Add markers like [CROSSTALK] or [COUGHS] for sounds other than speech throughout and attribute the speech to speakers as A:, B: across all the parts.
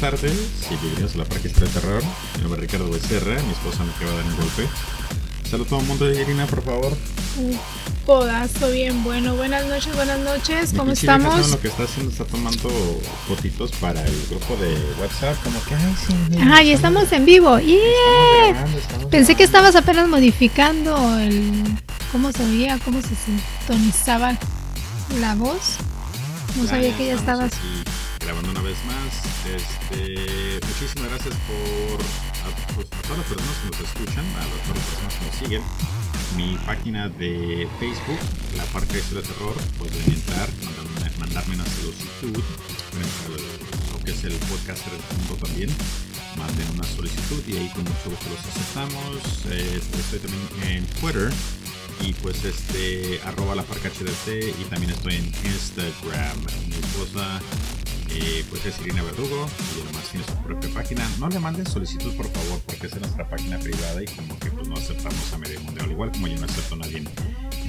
A: Buenas tardes y bienvenidos a la Parque de Terror. Mi nombre es Ricardo Becerra, mi esposa me acaba de dar un golpe. Saludos a todo el mundo, Irina, por favor.
B: Un podazo bien bueno. Buenas noches, buenas noches.
A: Mi
B: ¿Cómo
A: pinche vieja, ¿saben
B: estamos?
A: lo que está haciendo? Está tomando fotitos para el grupo de WhatsApp. Como que, ay, sí.
B: Ajá, ya estamos en vivo. ¡Yeah!
A: estamos grabando, estamos
B: Pensé que estabas apenas modificando el cómo se oía, cómo se sintonizaba la voz. No sabía que ya estabas.
A: aquí más. Este, muchísimas gracias por a, pues, a todas las personas que nos escuchan, a las- personas que nos siguen. Mi página de Facebook, la Parque de Terror, pueden entrar, mandarme, mandarme una solicitud. Lo que es el podcast del mundo también. Manden una solicitud y ahí con mucho gusto los aceptamos. Eh, estoy también en Twitter y pues este arroba la parca HDT y también estoy en Instagram mi esposa eh, pues es Irina Verdugo y además tiene su propia página no le manden solicitud por favor porque es nuestra página privada y como que pues no aceptamos a medio mundial igual como yo no acepto a nadie en-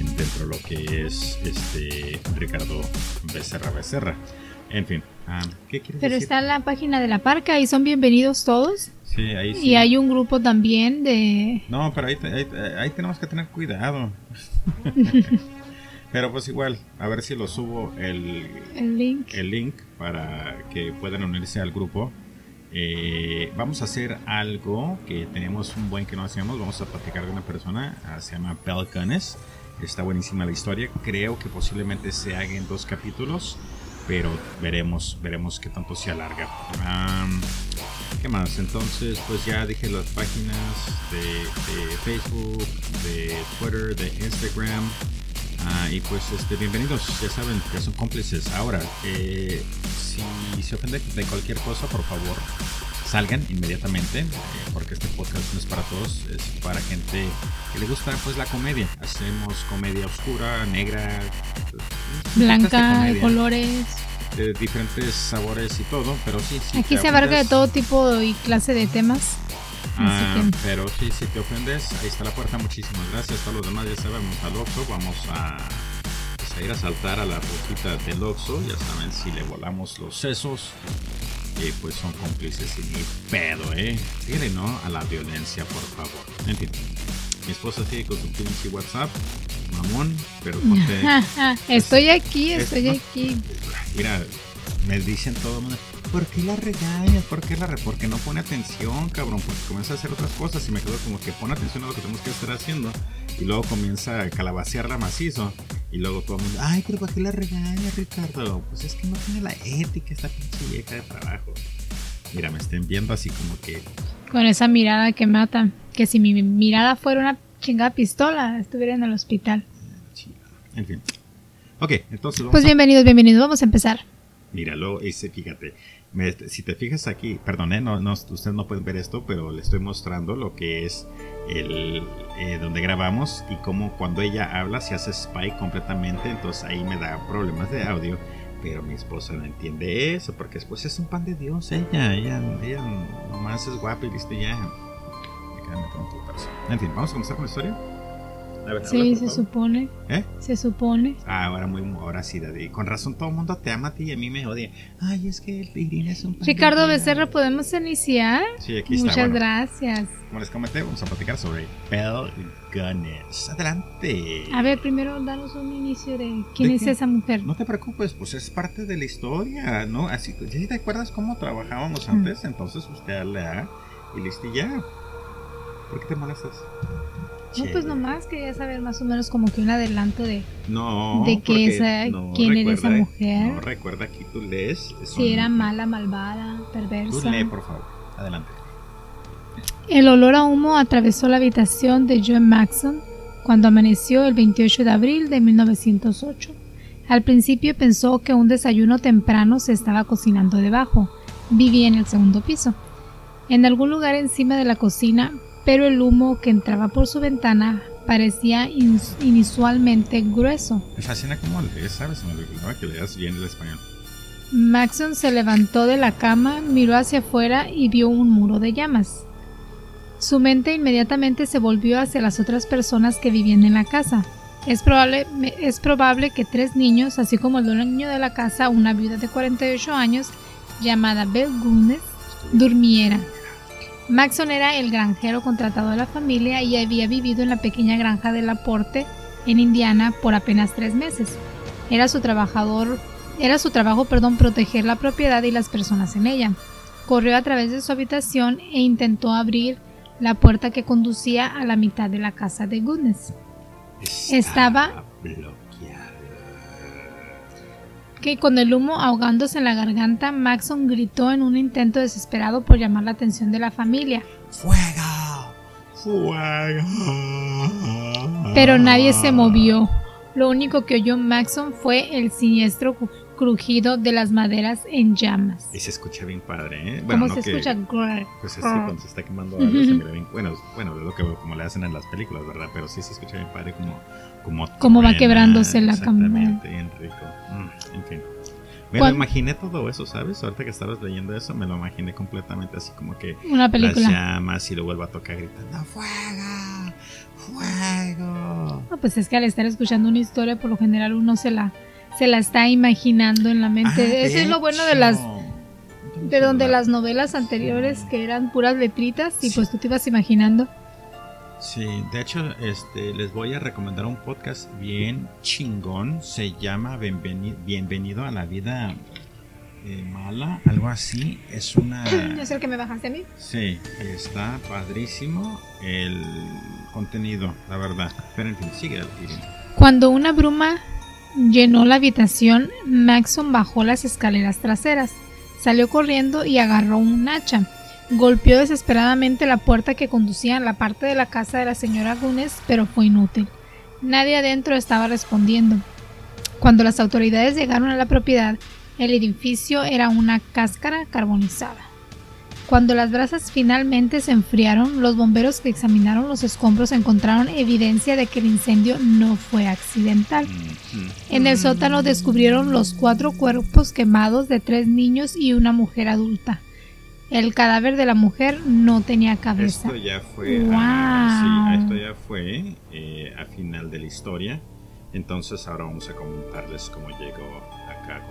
A: en- dentro de lo que es este Ricardo Becerra Becerra en fin ¿qué quieres
B: Pero
A: decir?
B: está en la página de la parca y son bienvenidos todos.
A: sí ahí sí
B: Y hay un grupo también de.
A: No, pero ahí, ahí- ahí tenemos que tener cuidado. [LAUGHS] pero pues igual, a ver si lo subo el,
B: El link.
A: el link para que puedan unirse al grupo. Eh, vamos a hacer algo que tenemos un buen que no hacemos. Vamos a platicar de una persona, ah, se llama Bell. Está buenísima la historia. Creo que posiblemente se haga en dos capítulos, pero veremos, veremos qué tanto se alarga. ¿Qué más? Entonces, pues ya dije las páginas de, de Facebook, de Twitter, de Instagram. Ah, y pues este, bienvenidos, ya saben que son cómplices. Ahora, eh, si se ofenden de cualquier cosa, por favor, salgan inmediatamente, eh, porque este podcast no es para todos, es para gente que le gusta pues la comedia. Hacemos comedia oscura, negra,
B: Blanca, de colores.
A: de diferentes sabores y todo, pero sí, sí.
B: Aquí se abarca de todo tipo y clase de temas.
A: Ah,
B: que-
A: pero sí, si te ofendes, ahí está la puerta. Muchísimas gracias. Todos los demás ya saben, vamos al Oxxo. Vamos a, pues, a ir a saltar a la boquita del Oxxo. Ya saben, si le volamos los sesos, eh, pues son cómplices y ni pedo, ¿eh? Dígale no a la violencia, por favor. En fin, mi esposa sigue con su pinche WhatsApp. Mamón, pero ponte... [LAUGHS]
B: estoy aquí,
A: es-
B: estoy aquí.
A: Mira, me dicen todo el mundo, ¿por qué la regañas? ¿Por qué la re Porque no pone atención, cabrón, porque comienza a hacer otras cosas y me quedo como que pone atención a lo que tenemos que estar haciendo y luego comienza a calabacearla macizo y luego todo el mundo, ay, pero ¿por qué la regañas, Ricardo? Pues es que no tiene la ética esta pinche vieja de trabajo. Mira, me estén viendo así como que,
B: Con esa mirada que mata. Que si mi mirada fuera una chingada pistola, estuviera en el hospital.
A: en fin. Ok, entonces vamos
B: Pues
A: a-
B: bienvenidos, bienvenidos. Vamos a empezar.
A: Míralo, ese, fíjate. Si te fijas aquí, perdón, eh, ustedes no pueden ver esto, pero le estoy mostrando lo que es el eh, donde grabamos y cómo cuando ella habla se hace spike completamente, entonces ahí me da problemas de audio. Pero mi esposa no entiende eso, porque después es un pan de Dios ella, ella, ella nomás es guapa y listo ya. Me. En fin, vamos a comenzar con la historia.
B: Sí, se supone.
A: ¿Eh?
B: Se supone.
A: Ah, ahora muy ahora sí, Daddy. Con razón todo el mundo te ama a ti y a mí me odia. Ay, es que Irina es un
B: Ricardo. Becerra, ¿podemos iniciar?
A: Sí, aquí está.
B: Muchas
A: bueno.
B: gracias.
A: Como les comenté, vamos a platicar sobre Belle Gunness. Adelante.
B: A ver, primero danos un inicio de quién
A: ¿De
B: es
A: qué?
B: esa mujer.
A: No te preocupes, pues es parte de la historia, ¿no? Así, ¿ya te acuerdas cómo trabajábamos
B: Mm.
A: antes? Entonces usted le da y listo y ya. ¿Por qué te molestas?
B: No, pues nomás quería saber más o menos como que un adelanto de
A: No.
B: de que esa-
A: no,
B: quién era esa
A: recuerda-
B: mujer.
A: No, recuerda aquí tú lees.
B: si era mala, malvada,
A: Tú
B: perversa.
A: lee, por favor. Adelante.
B: El olor a humo atravesó la habitación de Joan Maxon cuando amaneció el 28 de abril de 1908. Al principio pensó que un desayuno temprano se estaba cocinando debajo. Vivía en el segundo piso. En algún lugar encima de la cocina, pero el humo que entraba por su ventana parecía inusualmente grueso.
A: Me fascina cómo lees, ¿sabes? Me olvidaba que leas bien el español.
B: Maxon se levantó de la cama, miró hacia afuera y vio un muro de llamas. Su mente inmediatamente se volvió hacia las otras personas que vivían en la casa. Es probable, es probable que tres niños, así como el dueño de la casa, una viuda de 48 años, llamada Belle Gunness, durmiera. Maxon era el granjero contratado de la familia y había vivido en la pequeña granja de Laporte, en Indiana, por apenas tres meses. Era su trabajador, era su trabajo, perdón, proteger la propiedad y las personas en ella. Corrió a través de su habitación e intentó abrir la puerta que conducía a la mitad de la casa de Goodness. Estaba que con el humo ahogándose en la garganta, Maxon gritó en un intento desesperado por llamar la atención de la familia.
A: ¡Fuego! ¡Fuego!
B: Pero nadie se movió. Lo único que oyó Maxon fue el siniestro crujido de las maderas en llamas.
A: Y se escucha bien padre, ¿eh?
B: ¿Cómo se escucha?
A: Pues es cuando se está quemando algo, se mira bien. Bueno, bueno, es lo que como le hacen en las películas, ¿verdad? Pero sí se escucha bien padre como. Como,
B: como va quebrándose la.
A: Exactamente, bien rico. Mm, en fin. Me lo imaginé todo eso, ¿sabes? Ahorita que estabas leyendo eso, me lo imaginé completamente así como que
B: una película.
A: las llamas y lo vuelvo a tocar gritando ¡Fuego! ¡Fuego!
B: No, pues es que al estar escuchando una historia, por lo general uno se la se la está imaginando en la mente.
A: Ah,
B: Eso es lo bueno de las de donde las novelas anteriores que eran puras letritas y pues tú te ibas imaginando.
A: Sí, de hecho, este, les voy a recomendar un podcast bien chingón. Se llama Bienvenido, a la vida eh, mala, algo así. Es una. [CLEARS THROAT]
B: ¿Es el que me bajaste a mí?
A: Sí, está padrísimo el contenido, la verdad. Pero en fin, sigue
B: Cuando una bruma llenó la habitación, Maxon bajó las escaleras traseras, salió corriendo y agarró un hacha. Golpeó desesperadamente la puerta que conducía a la parte de la casa de la señora Gunes, pero fue inútil. Nadie adentro estaba respondiendo. Cuando las autoridades llegaron a la propiedad, el edificio era una cáscara carbonizada. Cuando las brasas finalmente se enfriaron, los bomberos que examinaron los escombros encontraron evidencia de que el incendio no fue accidental. En el sótano descubrieron los cuatro cuerpos quemados de tres niños y una mujer adulta. El cadáver de la mujer no tenía cabeza.
A: Esto ya fue, wow. esto ya fue eh, a final de la historia. Entonces ahora vamos a comentarles cómo llegó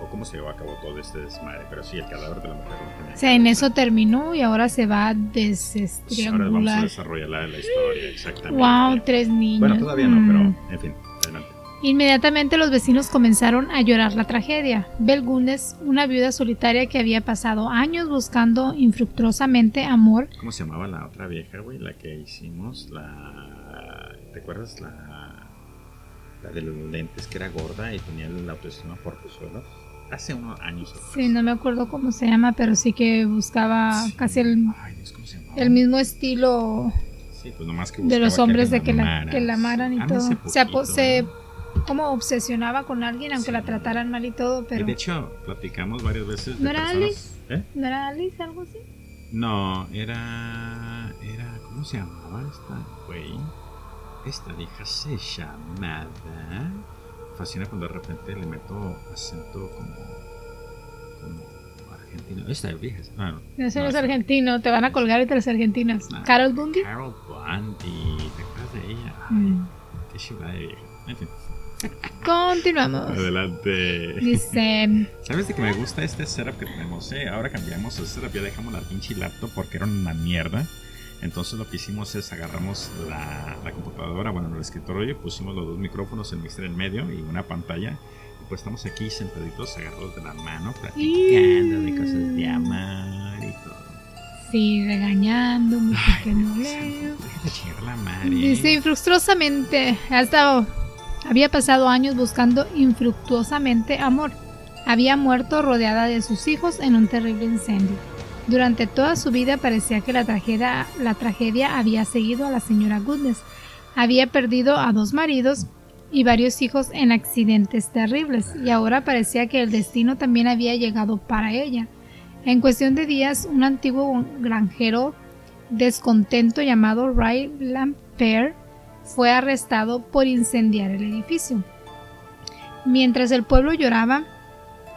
A: o cómo se llevó a cabo todo este desmadre. Pero sí, el cadáver de la mujer
B: O sea, en eso terminó y ahora se va a desestriangular.
A: ahora vamos a desarrollar la, la, historia, exactamente.
B: Wow, tres niños.
A: Bueno, todavía no, pero mm. en fin, adelante.
B: Inmediatamente los vecinos comenzaron a llorar la tragedia. Belgunes, una viuda solitaria que había pasado años buscando infructuosamente amor.
A: ¿Cómo se llamaba la otra vieja, güey? La que hicimos, la... ¿Te acuerdas? La de los lentes que era gorda y tenía la autoestima por los suelos. Hace unos años.
B: Sí, no me acuerdo cómo se llama, pero sí que buscaba casi el, el mismo estilo
A: pues
B: de los hombres de que la, que la amaran y todo. Se, se como obsesionaba con alguien aunque la trataran mal y todo, pero...
A: de hecho, platicamos varias veces.
B: ¿No era Alice? ¿Eh? ¿No era Alice algo así?
A: No, era... era ¿Cómo se llamaba esta güey? esta vieja se llamaba. Fascina cuando de repente le meto acento como. como argentino. Esta vieja. Ah, no,
B: no, no, es argentino, te van a colgar entre los argentinos. Carol Bundy.
A: Carol Bundy, ¿te acuerdas de ella? Mm. Qué chula de vieja. En fin.
B: Continuamos.
A: Adelante.
B: Dice.
A: ¿Sabes de que me gusta este setup que tenemos? Eh? Ahora cambiamos el setup, ya dejamos la pinche laptop porque era una mierda. Entonces lo que hicimos es agarramos la, computadora, bueno, el escritorio, y pusimos los dos micrófonos, el mixer en medio y una pantalla. Y pues estamos aquí sentaditos, agarrados de la mano, platicando de cosas de amar y todo.
B: Sí, regañando, porque no leo. Dice, infructuosamente, hasta había pasado años buscando infructuosamente amor. Había muerto rodeada de sus hijos en un terrible incendio. Durante toda su vida parecía que la tragedia, había seguido a la señora Goodness. Había perdido a dos maridos y varios hijos en accidentes terribles, y ahora parecía que el destino también había llegado para ella. En cuestión de días, un antiguo granjero descontento llamado Ray Lamper fue arrestado por incendiar el edificio. Mientras el pueblo lloraba,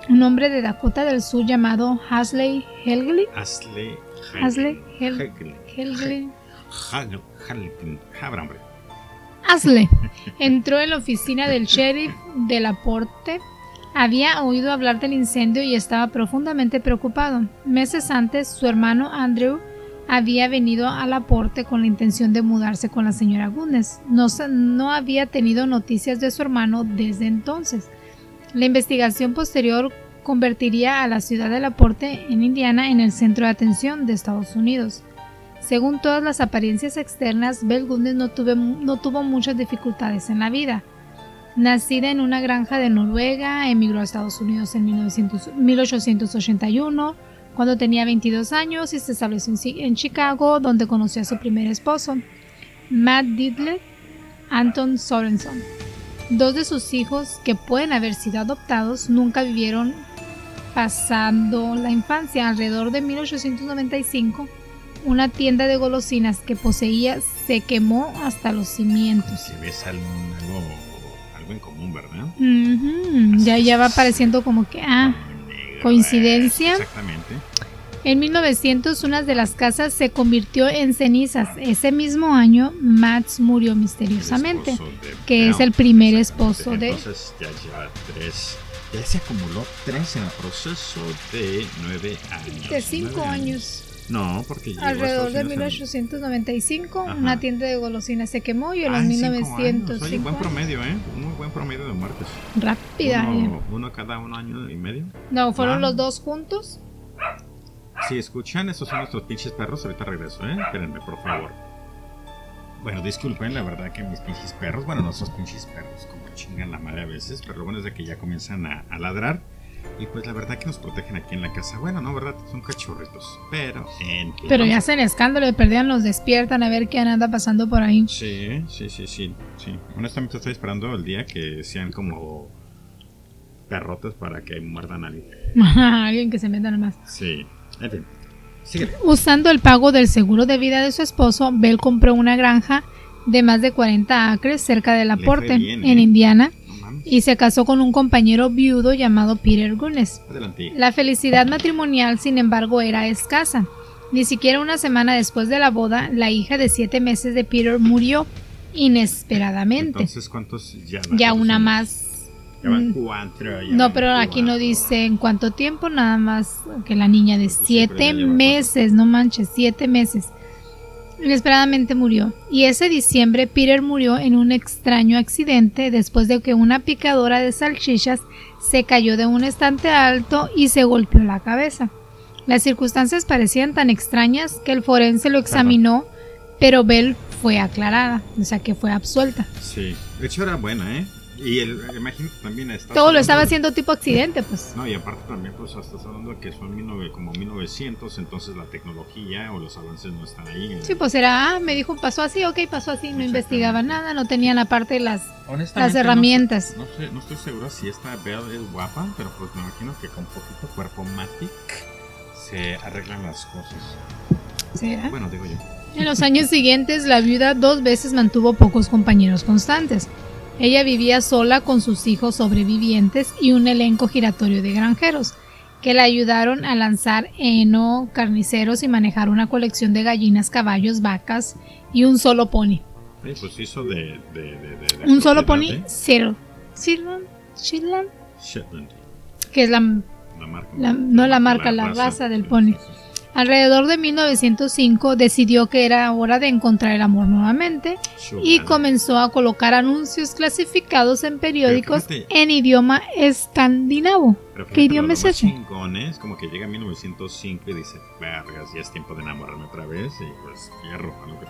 B: un hombre de Dakota del Sur llamado Hasley Helgley.
A: Hasley
B: Hasley
A: Helgley.
B: Hasley [LAUGHS] entró en la oficina del sheriff de Laporte Había oído hablar del incendio y estaba profundamente preocupado. Meses antes, su hermano Andrew había venido al aporte con la intención de mudarse con la señora Gunes. No, no había tenido noticias de su hermano desde entonces. La investigación posterior convertiría a la ciudad del aporte en Indiana en el centro de atención de Estados Unidos. Según todas las apariencias externas, Belle Gundes no, no tuvo muchas dificultades en la vida. Nacida en una granja de Noruega, emigró a Estados Unidos en 1881 cuando tenía 22 años y se estableció en Chicago, donde conoció a su primer esposo, Matt Didler Anton Sorenson. Dos de sus hijos, que pueden haber sido adoptados, nunca vivieron pasando la infancia. Alrededor de 1895, una tienda de golosinas que poseía se quemó hasta los cimientos.
A: ves algo, algo, en común, ¿verdad?
B: Ya, ya va apareciendo como que, ah, coincidencia. Exactamente. En 1900 una de las casas se convirtió en cenizas. Ese mismo año Max murió misteriosamente, que es el primer esposo de...
A: Entonces ya lleva tres, ya se acumuló tres en el proceso de nueve años.
B: De cinco años.
A: No, porque
B: alrededor de 1895 una tienda de golosinas se quemó y en los 1900
A: un buen promedio, ¿eh? Un muy buen promedio de muertes.
B: Rápida.
A: Uno, uno cada un año y medio.
B: No, fueron los dos juntos.
A: Si escuchan, esos son nuestros pinches perros. Ahorita regreso, ¿eh? Espérenme, por favor. Bueno, disculpen, la verdad que mis pinches perros, bueno, no son pinches perros, como chingan la madre a veces, pero lo bueno es de que ya comienzan a, ladrar. Y pues la verdad que nos protegen aquí en la casa. Bueno, no, ¿verdad? Son cachorritos. Pero en...
B: Pero ya hacen escándalo y perdían, los despiertan a ver qué anda pasando por ahí.
A: Sí, sí, sí, sí. sí. Honestamente estoy esperando el día que sean como perrotes para que muerdan a alguien. [LAUGHS]
B: alguien que se meta más.
A: Sí.
B: Usando el pago del seguro de vida de su esposo, Bell compró una granja de más de 40 acres cerca del aporte, en ¿eh? Indiana, y se casó con un compañero viudo llamado Peter Gunness. La felicidad matrimonial, sin embargo, era escasa. Ni siquiera una semana después de la boda, la hija de siete meses de Peter murió inesperadamente.
A: Entonces, ¿cuántos ya?
B: Ya una más
A: Mm.
B: no, pero aquí no dice en cuánto tiempo, nada más que la niña de siete meses, no manches, siete meses. Inesperadamente murió. Y ese diciembre Peter murió en un extraño accidente después de que una picadora de salchichas se cayó de un estante alto y se golpeó la cabeza. Las circunstancias parecían tan extrañas que el forense lo examinó, pero Bell fue aclarada, o sea que fue absuelta.
A: Sí, de hecho era buena, ¿eh? Y el, imagino también está
B: Todo lo estaba haciendo tipo accidente, pues.
A: No, y aparte también, pues, estás hablando de que son como 1900, entonces la tecnología o los avances no están ahí.
B: Sí, pues era, ah, me dijo, pasó así, ok, pasó así, no investigaba nada, no tenían aparte las, las herramientas.
A: No, sé, no, estoy seguro si esta Belle es guapa, pero pues me imagino que con poquito cuerpo Matic se arreglan las cosas.
B: ¿Será?
A: Bueno, digo yo.
B: En los años siguientes, la viuda dos veces mantuvo pocos compañeros constantes. Ella vivía sola con sus hijos sobrevivientes y un elenco giratorio de granjeros, que la ayudaron a lanzar heno, carniceros y manejar una colección de gallinas, caballos, vacas y un solo pony.
A: pues hizo de,
B: un solo pony, Cyril. Shetland, que es la, marca, no la, marca, la raza, del pony. Alrededor de 1905 decidió que era hora de encontrar el amor nuevamente y comenzó a colocar anuncios clasificados en periódicos en idioma escandinavo. ¿Qué idioma es ese?
A: Es como que llega 1905 y dice, vergas, ya es tiempo de enamorarme otra vez y pues hierro a que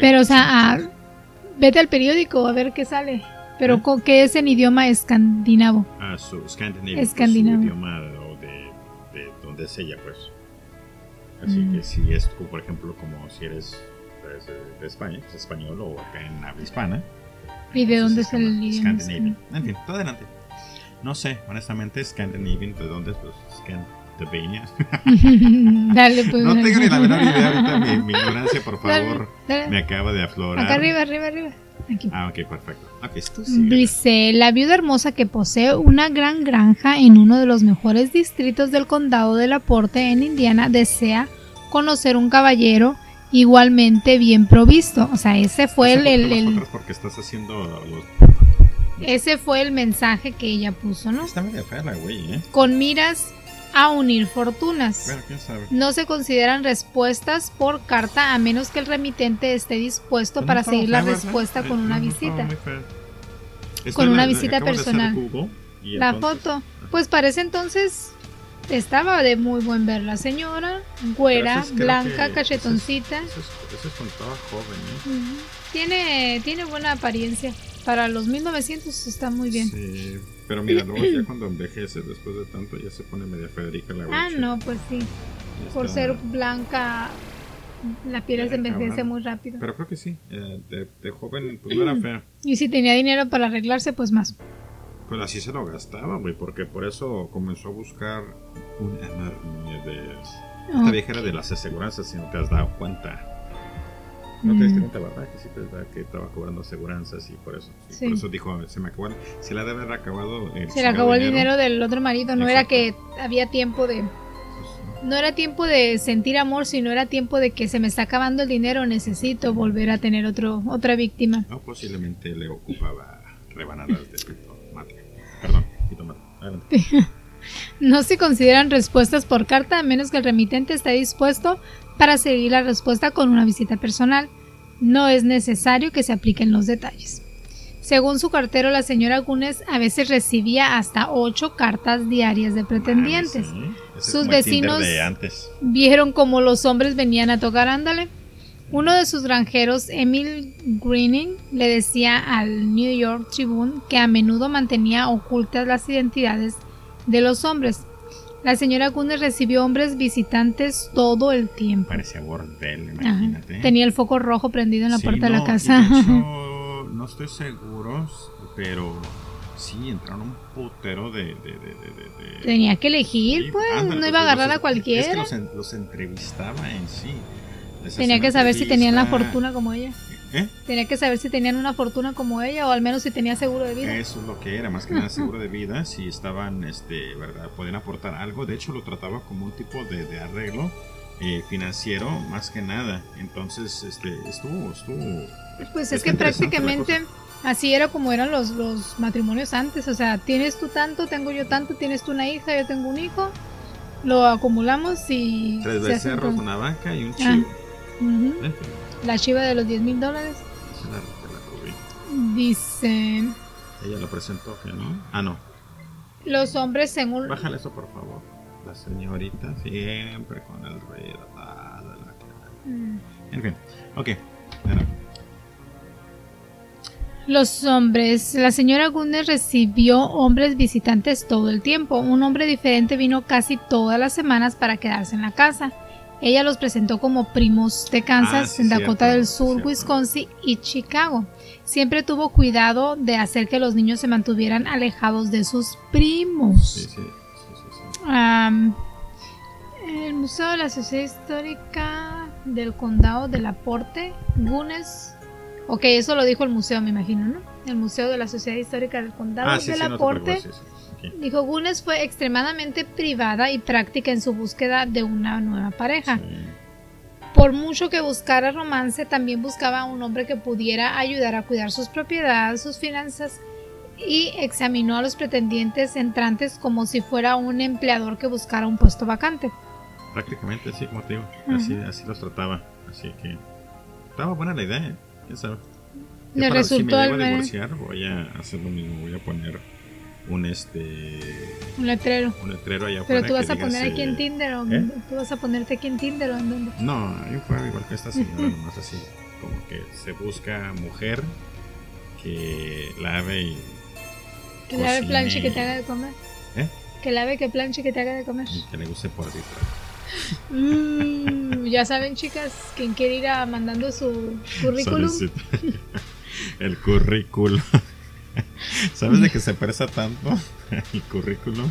B: Pero o sea, ah, vete al periódico a ver qué sale. Pero ¿Eh? ¿qué es en idioma escandinavo?
A: Ah, su escandinavo. idioma de, de donde es ella, pues. Así que si es tú, por ejemplo, como si eres pues, de España, pues, español o acá en habla hispana.
B: ¿Y de dónde es el idioma?
A: Scandinavian. En fin, todo adelante. No sé, honestamente, Scandinavian, ¿de dónde es? Pues Scandinavia. [LAUGHS]
B: Dale, pues.
A: No tengo ni la menor idea ahorita, mi, mi ignorancia, por favor, me acaba de aflorar.
B: Acá arriba, arriba, arriba.
A: Aquí. Ah, ok, perfecto. Okay,
B: Dice, la viuda hermosa que posee una gran granja en uno de los mejores distritos del condado de Laporte en Indiana desea conocer un caballero igualmente bien provisto. O sea, ese fue el... el,
A: Porque estás haciendo
B: Ese fue el mensaje que ella puso, ¿no?
A: Está media fea la güey, ¿eh?
B: Con miras a unir fortunas.
A: Bueno, quién sabe.
B: No se consideran respuestas por carta a menos que el remitente esté dispuesto
A: Pues
B: para seguir la
A: ¿verdad?
B: respuesta
A: Eh,
B: con una visita. Con una visita personal. La foto. Pues parece entonces estaba de muy buen ver la señora, güera,
A: es-
B: blanca,
A: que-
B: cachetoncita.
A: Eso es, eso es- eso es cuando estaba joven, ¿eh?
B: Tiene, tiene buena apariencia. Para los 1900 está muy bien.
A: Sí, pero mira, luego ya cuando envejece, después de tanto, ya se pone media Federica la
B: Ah, no, pues sí. Por ser blanca, la piel se envejece muy rápido.
A: Pero creo que sí, eh, de, de joven pues no era fea.
B: Y si tenía dinero para arreglarse, pues más.
A: Pues así se lo gastaba, güey, porque por eso comenzó a buscar una enorme de... Esta vieja era de las aseguranzas, si no te has dado cuenta. No te diste
B: Mm.
A: cuenta, ¿verdad? Que sí te da que estaba cobrando aseguranzas y por eso. sí,
B: Sí.
A: Por eso dijo, se me acabó, se le debe haber acabado el
B: se le acabó el dinero del otro marido. No era que
A: Exacto.
B: había tiempo de.
A: Pues,
B: No era tiempo de sentir amor, sino era tiempo de que se me está acabando el dinero. Necesito volver a tener otro, otra víctima.
A: no, posiblemente le ocupaba rebanadas de pito mate. Perdón, pito mate. Adelante. [LAUGHS]
B: No se consideran respuestas por carta a menos que el remitente esté dispuesto para seguir la respuesta con una visita personal. No es necesario que se apliquen los detalles. Según su cartero, la señora Gunes a veces recibía hasta ocho cartas diarias de pretendientes.
A: Ah, sí.
B: Sus vecinos-
A: antes.
B: Vieron cómo los hombres venían a tocar ándale. Uno de sus granjeros, Emil Greening, le decía al New York Tribune que a menudo mantenía ocultas las identidades de los hombres. La señora Gunes recibió hombres visitantes todo el tiempo.
A: Parecía bordel,
B: Ajá.
A: imagínate.
B: Tenía el foco rojo prendido en la
A: Sí,
B: puerta de la casa.
A: de hecho, [LAUGHS] no estoy seguro, pero sí entraron un putero de.
B: Tenía que elegir,
A: Sí,
B: pues,
A: ándale,
B: no iba a agarrar
A: los-
B: a cualquiera.
A: Es que los, en- los entrevistaba en sí. Les
B: Tenía que saber si tenían la fortuna como ella.
A: ¿Eh?
B: Tenía que saber si tenían una fortuna como ella o al menos si tenía seguro de vida.
A: Eso es lo que era, más que nada [LAUGHS] seguro de vida, si estaban, este, ¿verdad? Podían aportar algo. De hecho, lo trataba como un tipo de, de arreglo eh, financiero, más que nada. Entonces, este, estuvo, estuvo.
B: Pues
A: Es
B: que prácticamente así era como eran los, los matrimonios antes. O sea, tienes tú tanto, tengo yo tanto, tienes tú una hija, yo tengo un hijo. Lo acumulamos y...
A: Tres becerros,
B: todo.
A: una vaca y un
B: Ah.
A: chivo.
B: Ujú.
A: En fin,
B: La chiva de los 10 mil dólares.
A: la, la rubí.
B: Dice...
A: Ella lo presentó, que no. Ah, no.
B: Los hombres según...
A: Bájale eso, por favor. La señorita siempre con el rey. ah, de la-
B: Mm.
A: En fin, ok. Bueno,
B: Los hombres. La señora Gunner recibió hombres visitantes todo el tiempo. Un hombre diferente vino casi todas las semanas para quedarse en la casa. Ella los presentó como primos de Kansas,
A: Ah,
B: en Dakota
A: cierto,
B: del Sur,
A: cierto.
B: Wisconsin y Chicago. Siempre tuvo cuidado de hacer que los niños se mantuvieran alejados de sus primos.
A: sí, sí. sí.
B: Am, el Museo de la Sociedad Histórica del Condado de Laporte, Gunes. Ok, eso lo dijo el museo, me imagino, ¿no? El Museo de la Sociedad Histórica del Condado
A: Ah,
B: de
A: sí, no
B: Dijo, Gunes fue extremadamente privada y práctica en su búsqueda de una nueva pareja.
A: Sí.
B: Por mucho que buscara romance, también buscaba a un hombre que pudiera ayudar a cuidar sus propiedades, sus finanzas y examinó a los pretendientes entrantes como si fuera un empleador que buscara un puesto vacante.
A: Prácticamente así como te digo, así, así los trataba. Así que estaba buena la idea, ¿eh?
B: Le
A: para- si
B: resultó
A: me llego
B: al
A: a
B: ver-
A: divorciar, voy a hacer lo mismo, voy a poner un este
B: Un letrero.
A: un letrero allá
B: Pero tú vas a poner aquí en Tinder o
A: ¿Eh?
B: tú vas a ponerte aquí en Tinder o en dónde.
A: No, ahí fue igual que esta señora, [LAUGHS] nomás así, como que se busca mujer que lave y,
B: Que lave planche que te haga de comer.
A: ¿Eh?
B: Que lave que planche que te haga de comer.
A: y que le guste por detrás.
B: Mm, ya saben, chicas, quien quiere ir a mandando su [LAUGHS] currículum.
A: El currículum. [LAUGHS] ¿Sabes de que se presta tanto [LAUGHS] el currículum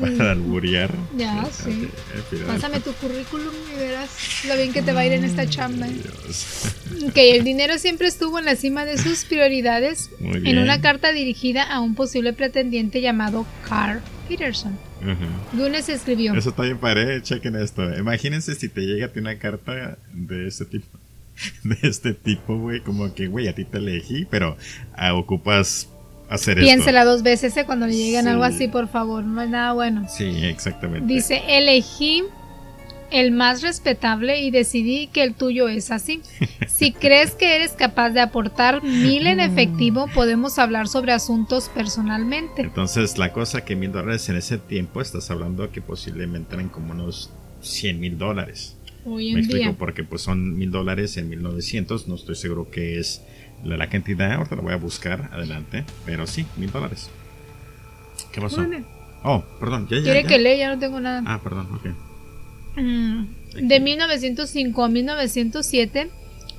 A: para alburear?
B: Ya, sí.
A: eh,
B: Pásame tu currículum y verás lo bien que te va a ir en esta chamba. ¿eh?
A: Dios. [LAUGHS]
B: Ok, el dinero siempre estuvo en la cima de sus prioridades en una carta dirigida a un posible pretendiente llamado Carl Peterson.
A: Ujú.
B: Gunes escribió.
A: Eso está bien padre, chequen esto. Imagínense si te llega a ti una carta de este tipo. [LAUGHS] De este tipo, güey, como que, güey, a ti te elegí, pero ah, ocupas hacer
B: Piénsela dos veces ¿eh? cuando le lleguen algo así, por favor. No es nada bueno.
A: Sí, exactamente.
B: Dice, elegí el más respetable y decidí que el tuyo es así. [LAUGHS] Si crees que eres capaz de aportar mil en efectivo, podemos hablar sobre asuntos personalmente.
A: Entonces, la cosa que mil dólares en ese tiempo, estás hablando que posiblemente eran como unos 100 mil dólares.
B: Hoy en
A: Me explico,
B: día.
A: porque pues son mil dólares en 1900, no estoy seguro que es la, la cantidad, ahorita la voy a buscar adelante, pero sí, mil dólares. ¿Qué pasó?
B: Bueno,
A: Oh, perdón, ya, ya.
B: Quiere
A: ya.
B: que lea, ya no tengo nada.
A: Ah, perdón, ok.
B: Mm, De 1905 a 1907,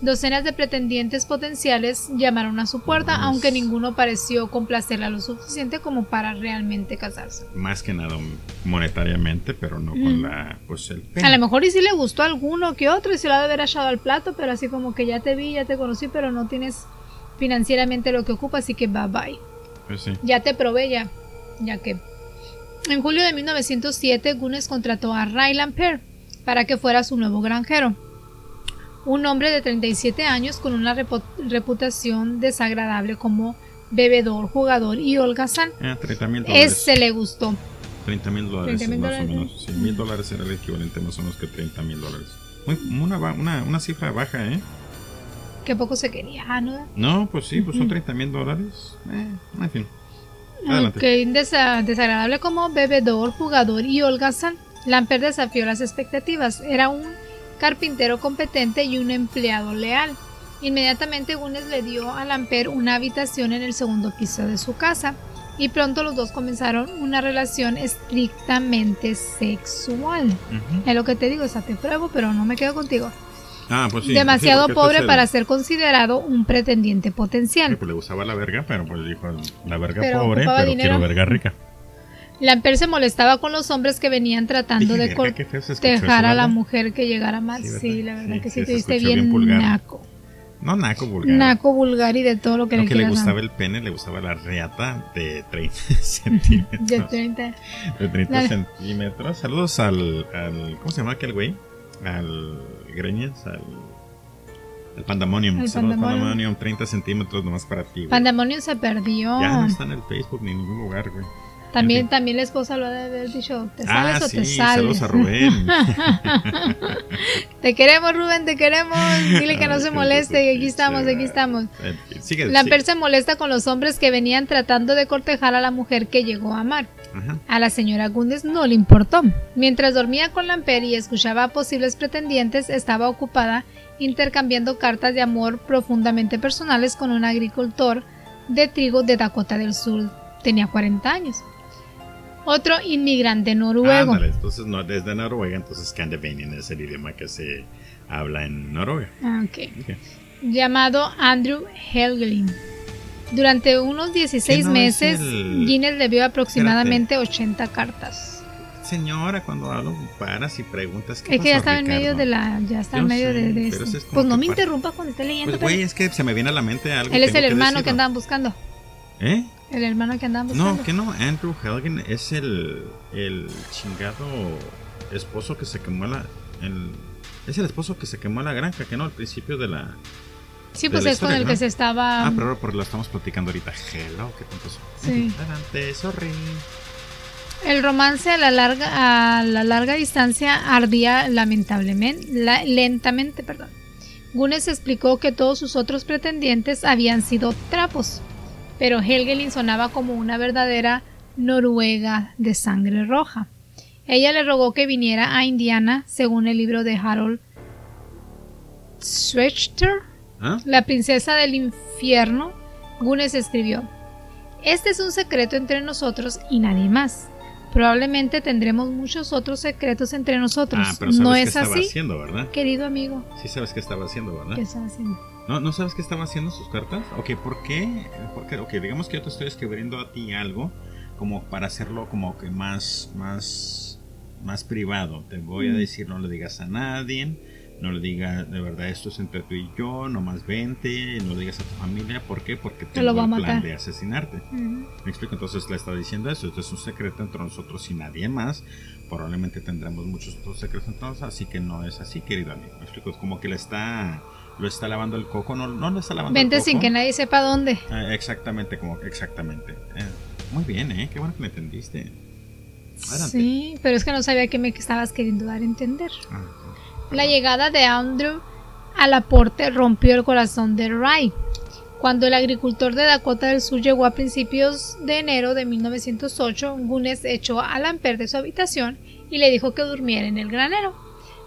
B: docenas de pretendientes potenciales llamaron a su puerta, aunque ninguno pareció complacerla lo suficiente como para realmente casarse.
A: Más que nada monetariamente, pero no con
B: Mm.
A: la, pues el
B: A lo mejor y sí le gustó a alguno que otro y se lo ha de haber echado al plato, pero así como que ya te vi, ya te conocí, pero no tienes financieramente lo que ocupa, así que bye bye.
A: Pues sí.
B: Ya te probé ya, ya que. En julio de 1907, Gunes contrató a Ray Lampere para que fuera su nuevo granjero. Un hombre de 37 años con una reputación desagradable como bebedor, jugador y holgazán.
A: Ah, 30 mil dólares.
B: Ese le gustó.
A: 30 mil dólares
B: 30,000
A: más o menos. Sí, mil dólares era el equivalente más o menos que 30 mil dólares. Muy, una, una, una cifra baja, ¿eh?
B: Que poco se quería, ah, ¿no?
A: No, pues sí, pues son 30 mil dólares. Eh, en fin. Adelante.
B: Ok, desa- desagradable como bebedor, jugador y holgazán. Lamper desafió las expectativas. Era un carpintero competente y un empleado leal. Inmediatamente Gunes le dio a Lamper una habitación en el segundo piso de su casa y pronto los dos comenzaron una relación estrictamente sexual. Es lo que te digo, o sea, te pruebo, pero no me quedo contigo.
A: Ah, pues sí.
B: Demasiado
A: sí, porque
B: pobre para ser considerado un pretendiente
A: sí,
B: potencial.
A: pues le gustaba la verga, pero pues dijo la verga
B: Pero
A: pobre, pero
B: dinero.
A: quiero verga rica.
B: Lamper se molestaba con los hombres que venían tratando
A: Dije,
B: de cortejar a la mujer que llegara mal.
A: Sí,
B: Sí, la verdad
A: Sí,
B: que
A: sí,
B: sí, te
A: escuchó bien
B: bien, naco.
A: No, naco vulgar.
B: Naco, vulgar y de todo lo que
A: Lo
B: le
A: que le gustaba
B: dar.
A: el pene, le gustaba la reata de 30 [LAUGHS] centímetros.
B: De 30.
A: De 30
B: Dale.
A: centímetros. Saludos al, al. ¿Cómo se llama aquel güey? Al. Greñas, al. Al Pandemonium.
B: Al
A: Saludos
B: Pandemonium.
A: Pandemonium, 30 centímetros nomás para ti. güey.
B: Pandemonium se perdió.
A: Ya no está en el Facebook ni en ningún lugar, güey.
B: También,
A: en fin.
B: también la esposa lo ha de haber dicho, ¿te sales
A: Ah,
B: o
A: sí,
B: te sales?
A: saludos a Rubén. [LAUGHS]
B: te queremos, Rubén, te queremos. Dile que no
A: Ay,
B: se moleste, aquí estamos, aquí
A: vato.
B: estamos.
A: Eh, sigue.
B: se molesta con los hombres que venían tratando de cortejar a la mujer que llegó a amar.
A: Ajá.
B: A la señora Gundes no le importó. Mientras dormía con Lamper y escuchaba a posibles pretendientes, estaba ocupada intercambiando cartas de amor profundamente personales con un agricultor de trigo de Dakota del Sur. Tenía 40 años. Otro inmigrante noruego.
A: Ándale, entonces no, desde Noruega, entonces Scandinavian es el idioma que se habla en Noruega.
B: Ah, ok.
A: Ok.
B: Llamado Andrew Helgelin. Durante unos 16
A: ¿Qué no es
B: meses,
A: el-
B: Guinness le vio aproximadamente 80 cartas.
A: Señora, cuando hablo, paras y preguntas qué
B: Es que ya
A: pasó,
B: está en medio
A: Ricardo?
B: de la. Ya está en medio
A: sé,
B: de, de esto.
A: eso es
B: Pues no me
A: pa-
B: interrumpa cuando esté leyendo.
A: Pues,
B: pero-
A: güey, es que se me viene a la mente algo.
B: Él es el hermano que andaban buscando.
A: ¿Eh?
B: El hermano que buscando.
A: No, que no. Andrew Helgen es el, el chingado esposo que se quemó la. El, es el esposo que se quemó la granja, que no, al principio de la.
B: sí,
A: de
B: pues
A: la
B: es con el
A: ¿no?
B: que se estaba.
A: Ah, pero ahora por lo estamos platicando ahorita. Hello, ¿qué tanto son?
B: Sí.
A: Adelante, sorry.
B: El romance a la larga, a la larga distancia ardía lamentablemente, la- lentamente, perdón. Gunes explicó que todos sus otros pretendientes habían sido trapos, pero Helgelin sonaba como una verdadera noruega de sangre roja. Ella le rogó que viniera a Indiana, según el libro de Harold Schwechter,
A: ¿Ah?
B: la princesa del infierno, Gunes escribió, Este es un secreto entre nosotros y nadie más. Probablemente tendremos muchos otros secretos entre nosotros.
A: Ah, pero sabes
B: ¿No
A: qué
B: es
A: estaba
B: así?
A: haciendo, ¿verdad?
B: Querido amigo,
A: Sí sabes qué estaba haciendo, ¿verdad?
B: ¿qué estás haciendo?
A: ¿No, ¿No sabes qué estaba haciendo sus cartas? Ok, ¿por qué? Porque, ok, digamos que yo te estoy escribiendo a ti algo como para hacerlo como que más, más, más privado. Te voy a
B: Mm.
A: decir, no le digas a nadie, no le digas, de verdad, esto es entre tú y yo, no más vente, no le digas a tu familia. ¿Por qué? Porque tengo
B: lo va a
A: el plan
B: matar.
A: de asesinarte. Me explico, entonces le está diciendo eso, esto es un secreto entre nosotros y nadie más, probablemente tendremos muchos otros secretos entonces, así que no es así, querido amigo. Me explico, es como que le está lo está lavando el coco, no, no lo está lavando
B: Vente
A: el coco.
B: sin que nadie sepa dónde.
A: Ah, exactamente, como exactamente. Eh, muy bien, ¿eh? Qué bueno que me entendiste. Adelante.
B: Sí, pero es que no sabía que me estabas queriendo dar a entender.
A: Ah,
B: La llegada de Andrew al aporte rompió el corazón de Ray. Cuando el agricultor de Dakota del Sur llegó a principios de enero de 1908, Gunes echó a Lamper de su habitación y le dijo que durmiera en el granero.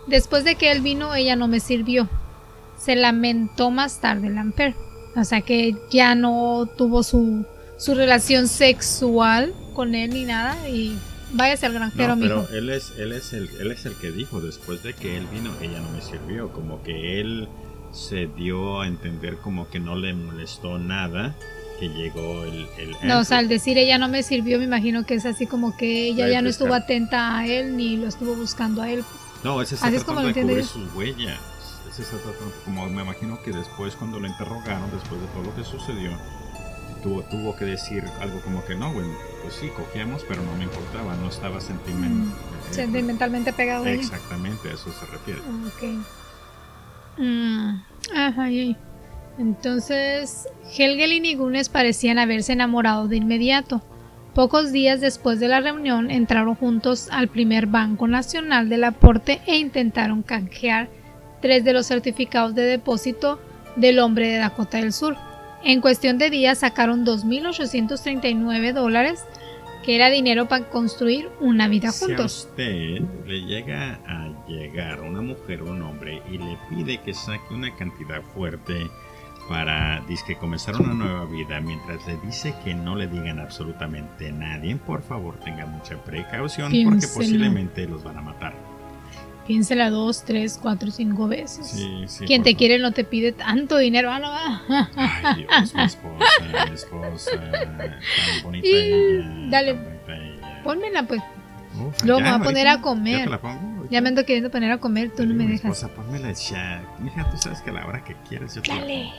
B: Después de que él vino, ella no me sirvió. Se lamentó más tarde Lamper. O sea que ya no tuvo su, su relación sexual con él ni nada y váyase al granjero,
A: No, pero
B: mijo.
A: él es, él, es el, él es el que dijo, después de que él vino, ella no me sirvió. Como que él se dio a entender como que no le molestó nada que llegó el... el
B: No, o sea, al decir ella no me sirvió, me imagino que es así como que ella ya no
A: está.
B: estuvo atenta a él ni lo estuvo buscando a él.
A: No, ese está
B: así es como
A: de cubrir sus huellas. Ese está tratando, como me imagino que después cuando lo interrogaron, después de todo lo que sucedió, tuvo, tuvo que decir algo como que no, bueno, pues sí, cogíamos, pero no me importaba, no estaba sentimental.
B: Mm, Sentimentalmente pegado.
A: Exactamente, a eso se refiere.
B: Ok. Mm, ajá, ay. Entonces, Helgelin y Gunes parecían haberse enamorado de inmediato. Pocos días después de la reunión entraron juntos al primer Banco Nacional del Aporte e intentaron canjear tres de los certificados de depósito del hombre de Dakota del Sur. En cuestión de días sacaron 2.839 dólares, que era dinero para construir una vida
A: Si a
B: juntos.
A: usted le llega a llegar una mujer o un hombre y le pide que saque una cantidad fuerte para disque comenzar una nueva vida, mientras le dice que no le digan absolutamente a nadie, por favor tenga mucha precaución porque posiblemente los van a matar.
B: Piénsela dos, tres, cuatro, cinco veces.
A: Sí, sí,
B: Quien te
A: favor.
B: quiere no te pide tanto dinero. Ah, no, ah.
A: Ay, Dios, mi esposa, mi esposa, tan bonita
B: Y-
A: ella.
B: dale.
A: tan bonita ella.
B: Pónmela pues.
A: Uf,
B: Luego me voy a poner a comer.
A: ¿Ya te la pongo?
B: Ya me ando queriendo poner a comer, tú no me
A: Mi
B: dejas.
A: Esposa, ponmela ya. Mija, tú sabes que a la hora que quieres yo te
B: Dale.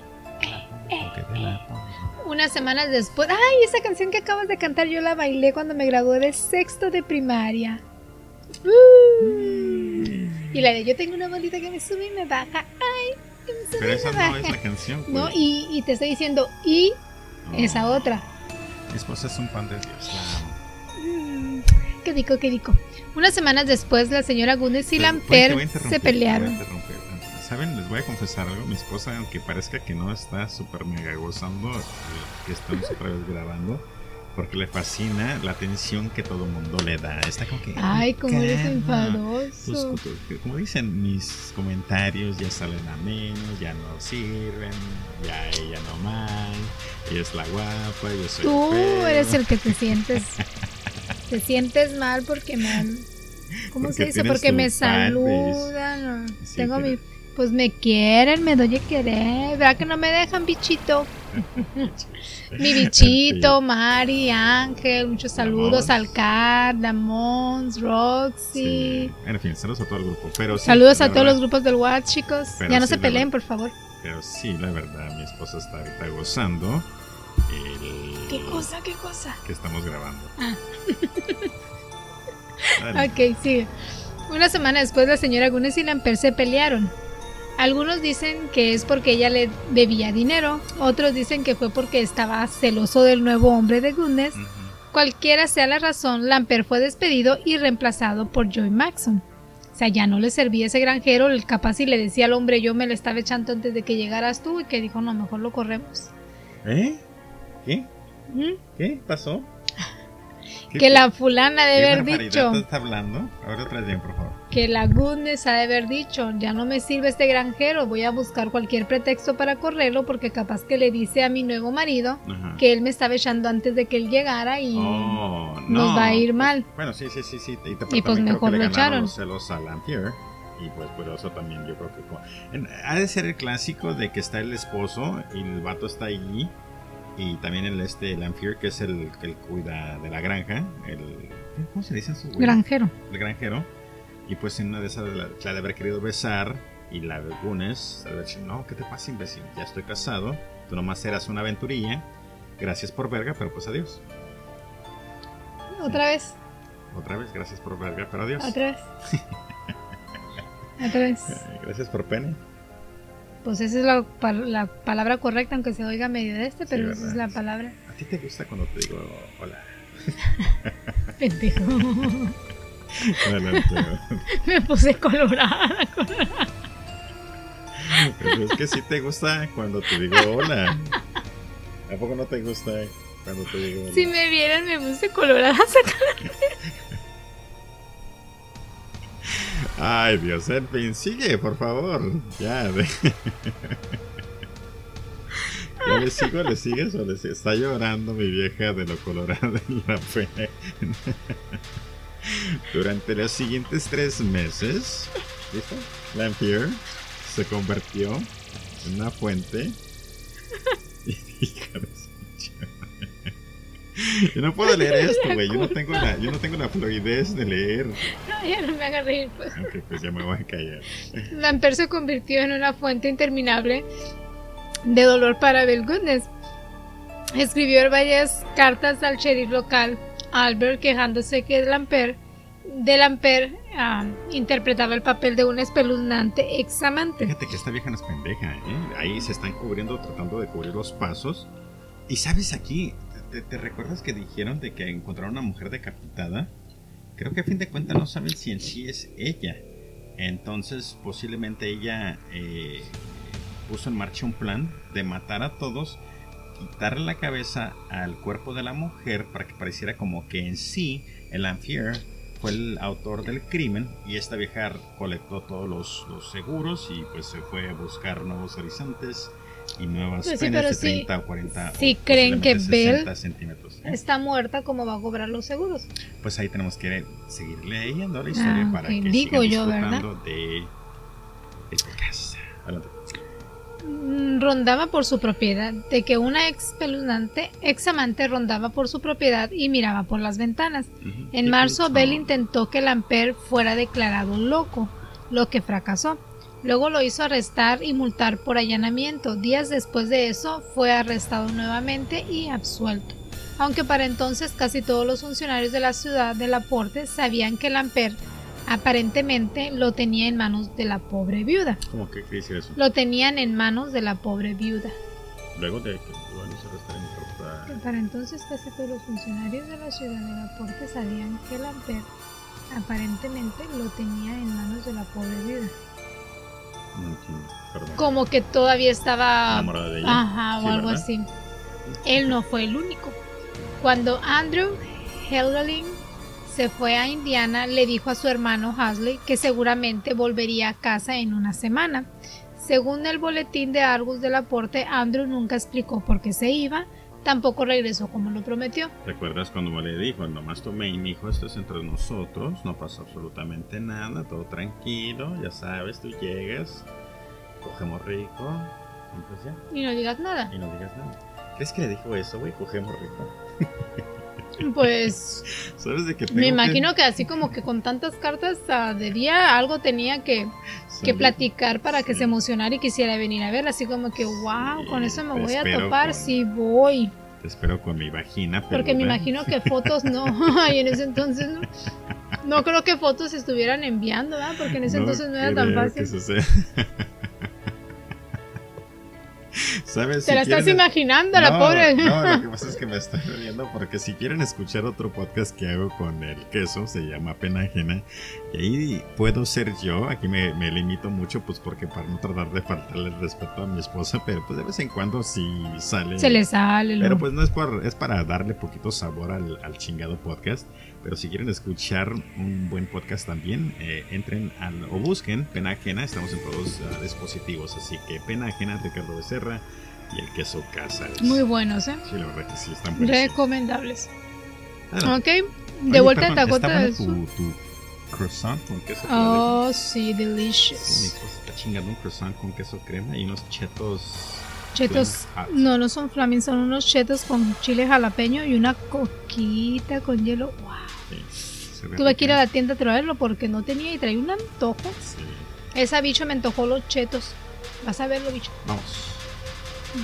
A: la pongo.
B: Unas semanas después. ¡Ay! Esa canción que acabas de cantar yo la bailé cuando me gradué de sexto de primaria. Y la de yo tengo una bolita que me sube y me baja. ¡Ay! que me sube
A: Pero
B: y
A: esa
B: me
A: no
B: baja.
A: es la canción.
B: No,
A: pues.
B: y, y te estoy diciendo, y
A: No.
B: esa otra.
A: Mi esposa es un pan de Dios. la amo.
B: Mm, Qué rico, qué rico. Unas semanas después, la señora Gunes y Lamper se pelearon.
A: ¿Saben? Les voy a confesar algo. Mi esposa, aunque parezca que no está súper mega gozando eh, que estamos otra vez grabando, porque le fascina la atención que todo mundo le da. Está como que.
B: Ay, como eres enfadoso.
A: Pues, co- como dicen, mis comentarios ya salen a menos, ya no sirven, ya ella no mal, ella es la guapa, yo soy
B: Tú
A: feo.
B: eres el que te [LAUGHS] sientes. Te sientes mal porque me. ¿Cómo
A: Porque
B: se dice? Porque me saludan. o
A: Sí,
B: Tengo
A: pero-
B: mi. Pues me quieren, me doy a querer. ¿Verdad que no me dejan, bichito? [LAUGHS] Mi bichito, Mari, Ángel, muchos saludos
A: Lamons.
B: al Car, Damons, Roxy.
A: Sí. En fin, saludos a todo el grupo. Pero sí,
B: Saludos a todos los grupos del WhatsApp, chicos.
A: Pero
B: ya no
A: sí,
B: se peleen, por favor.
A: Pero sí, la verdad, mi esposa está ahorita gozando el
B: ¿Qué cosa, qué cosa?
A: que estamos grabando.
B: Ah. [LAUGHS] Ok, sigue. Una semana después, la señora Gunes y Lamper se pelearon. Algunos dicen que es porque ella le debía dinero, otros dicen que fue porque estaba celoso del nuevo hombre de.
A: Ujú.
B: Cualquiera sea la razón, Lamper fue despedido y reemplazado por Joy Maxon. O sea, ya no le servía ese granjero, el capaz y le decía al hombre yo me le estaba echando antes de que llegaras tú y que dijo no, mejor lo corremos.
A: ¿Eh? ¿Qué?
B: ¿Mm?
A: ¿Qué pasó? ¿Qué-
B: Que la fulana de
A: qué
B: haber dicho.
A: te está hablando? Ahora otra vez bien, por favor.
B: Que la Goodness ha de haber dicho, ya no me sirve este granjero, voy a buscar cualquier pretexto para correrlo porque capaz que le dice a mi nuevo marido
A: Ajá.
B: que él me estaba echando antes de que él llegara y
A: Oh,
B: nos
A: no.
B: va a ir mal.
A: Bueno, sí, sí, sí, sí. Y,
B: Y pues mejor lo echaron.
A: los celos a Lampier. Y pues por eso también yo creo que... Ha de ser el clásico de que está el esposo y el vato está allí. Y también el este Lampier, que es el que cuida de la granja. El, ¿Cómo se dice eso?
B: Granjero.
A: El granjero. Y pues en una de esas la, la de haber querido besar. Y la de Gunes, haber dicho, no, ¿qué te pasa, imbécil? Ya estoy casado. Tú nomás eras una aventurilla. Gracias por verga, pero pues adiós.
B: Otra vez.
A: Otra vez, gracias por verga, pero adiós.
B: Otra vez. Otra vez. [LAUGHS]
A: Gracias por pene.
B: Pues esa es la, pa- la palabra correcta, aunque se oiga medio de este, pero esa
A: ¿verdad?
B: es la palabra.
A: ¿A ti te gusta cuando te digo hola? [LAUGHS]
B: Pendejo. [LAUGHS] [LAUGHS] Me puse colorada. colorada.
A: Pero es que sí te gusta cuando te digo hola. ¿A poco no te gusta cuando te digo hola?
B: Si me vieran, me puse colorada. [LAUGHS]
A: Ay, Dios, en fin, sigue, por favor. Ya, de- ¿Ya le sigo, le sigues o le sigues? Está llorando mi vieja de lo colorada de la fe. Durante los siguientes tres meses, ¿listo? Lampier se convirtió en una fuente. [LAUGHS] Yo no puedo leer [LAUGHS] esto, güey. Yo no tengo la, yo no tengo la fluidez de leer.
B: No, ya no me haga reír. Pues.
A: Ok, pues ya me voy a callar.
B: Lamper se convirtió en una fuente interminable de dolor para Bill Goodness. Escribió varias cartas al sheriff local, Albert, quejándose que Lamper, de Lamper ah, interpretaba el papel de un espeluznante examante.
A: Fíjate que esta vieja no es pendeja, ¿eh? Ahí se están cubriendo, tratando de cubrir los pasos. Y sabes, aquí, ¿te, te recuerdas que dijeron de que encontraron una mujer decapitada? Creo que a fin de cuentas no saben si en sí es ella. Entonces, posiblemente ella eh, puso en marcha un plan de matar a todos, quitarle la cabeza al cuerpo de la mujer para que pareciera como que en sí el Amphier fue el autor del crimen y esta vieja colectó todos los, los seguros y pues se fue a buscar nuevos horizontes y nuevas
B: Pues sí,
A: penas
B: pero
A: de
B: sí-
A: 30 o 40
B: sí
A: o
B: creen que Bell
A: 60 centímetros. ¿eh?
B: Está muerta, ¿cómo va a cobrar los seguros?
A: Pues ahí tenemos que seguir leyendo la historia
B: Ah,
A: para
B: ok.
A: que
B: Digo
A: sigan
B: yo, ¿verdad?
A: disfrutando de casa.
B: Mm, rondaba por su propiedad, de que una espeluznante examante rondaba por su propiedad y miraba por las ventanas. En
A: ¿Qué
B: marzo,
A: pensó?
B: Bell intentó que Lamper fuera declarado loco, lo que fracasó. Luego lo hizo arrestar y multar por allanamiento. Días después de eso, fue arrestado nuevamente y absuelto. Aunque para entonces casi todos los funcionarios de la ciudad de Laporte sabían que Lamper aparentemente lo tenía en manos de la pobre viuda.
A: ¿Cómo que qué dice eso?
B: Lo tenían en manos de la pobre viuda.
A: Luego de que bueno, se
B: Que Para entonces casi todos los funcionarios de la ciudad de Laporte sabían que Lamper aparentemente lo tenía en manos de la pobre viuda.
A: No entiendo, perdón.
B: Como que todavía estaba...
A: ¿Enamorada de ella?
B: Ajá, o
A: Sí,
B: algo
A: ¿verdad?
B: así. Él no fue el único. Cuando Andrew Helderling se fue a Indiana, le dijo a su hermano Hasley que seguramente volvería a casa en una semana. Según el boletín de Argus del aporte, Andrew nunca explicó por qué se iba, tampoco regresó como lo prometió.
A: ¿Recuerdas cuando me le dijo, nomás tomé y mi hijo, esto es entre nosotros, no pasa absolutamente nada, todo tranquilo, ya sabes, tú llegas, cogemos rico, y pues ya,
B: Y no digas nada.
A: y no digas nada. ¿Crees que le dijo eso, güey? Cogemos rico. [LAUGHS]
B: Pues
A: ¿Sabes de qué
B: me
A: que-
B: imagino que así como que con tantas cartas ah, de día algo tenía que, que platicar para que
A: Sí.
B: se emocionara y quisiera venir a verla. Así como que, wow, con eso me voy a topar,
A: con-
B: sí voy.
A: Te espero con mi vagina
B: Porque me
A: peluda.
B: imagino que [LAUGHS] fotos no. [LAUGHS] Ay, en ese entonces no. No creo que fotos se estuvieran enviando, ¿verdad? Porque en ese entonces no era tan fácil. [LAUGHS]
A: ¿Sabes?
B: Te
A: Si
B: la estás
A: quieren-
B: imaginando, la
A: No,
B: pobre.
A: No, lo que [LAUGHS] pasa es que me estoy riendo porque si quieren escuchar otro podcast que hago con el queso, se llama Pena Ajena, y ahí puedo ser yo, aquí me, me limito mucho pues porque para no tratar de faltarle el respeto a mi esposa, pero pues de vez en cuando sí sale.
B: Se le sale.
A: Pero pues no es por, es para darle poquito sabor al, al chingado podcast. Pero si quieren escuchar un buen podcast también, eh, entren al, o busquen Pena Ajena. Estamos en todos ah, dispositivos. Así que Pena Ajena, Ricardo Becerra y el queso Casas.
B: Muy buenos, ¿eh?
A: Sí, la verdad que sí, están buenos.
B: Recomendables. Ok, de
A: Oye,
B: vuelta
A: perdón,
B: a
A: ¿está
B: del Sur.
A: tu, tu croissant con queso
B: Oh, sí,
A: crema? Sí, mi
B: delicious.
A: esposa está chingando un croissant con queso crema y unos chetos.
B: Chetos, no, no son flaming, son unos chetos con chile jalapeño y una coquita con hielo. Wow.
A: Sí,
B: Tuve que ir a la tienda a traerlo porque no tenía y traía un antojo.
A: Sí.
B: Esa bicho me antojó los chetos. Vas a verlo, bicho.
A: Vamos.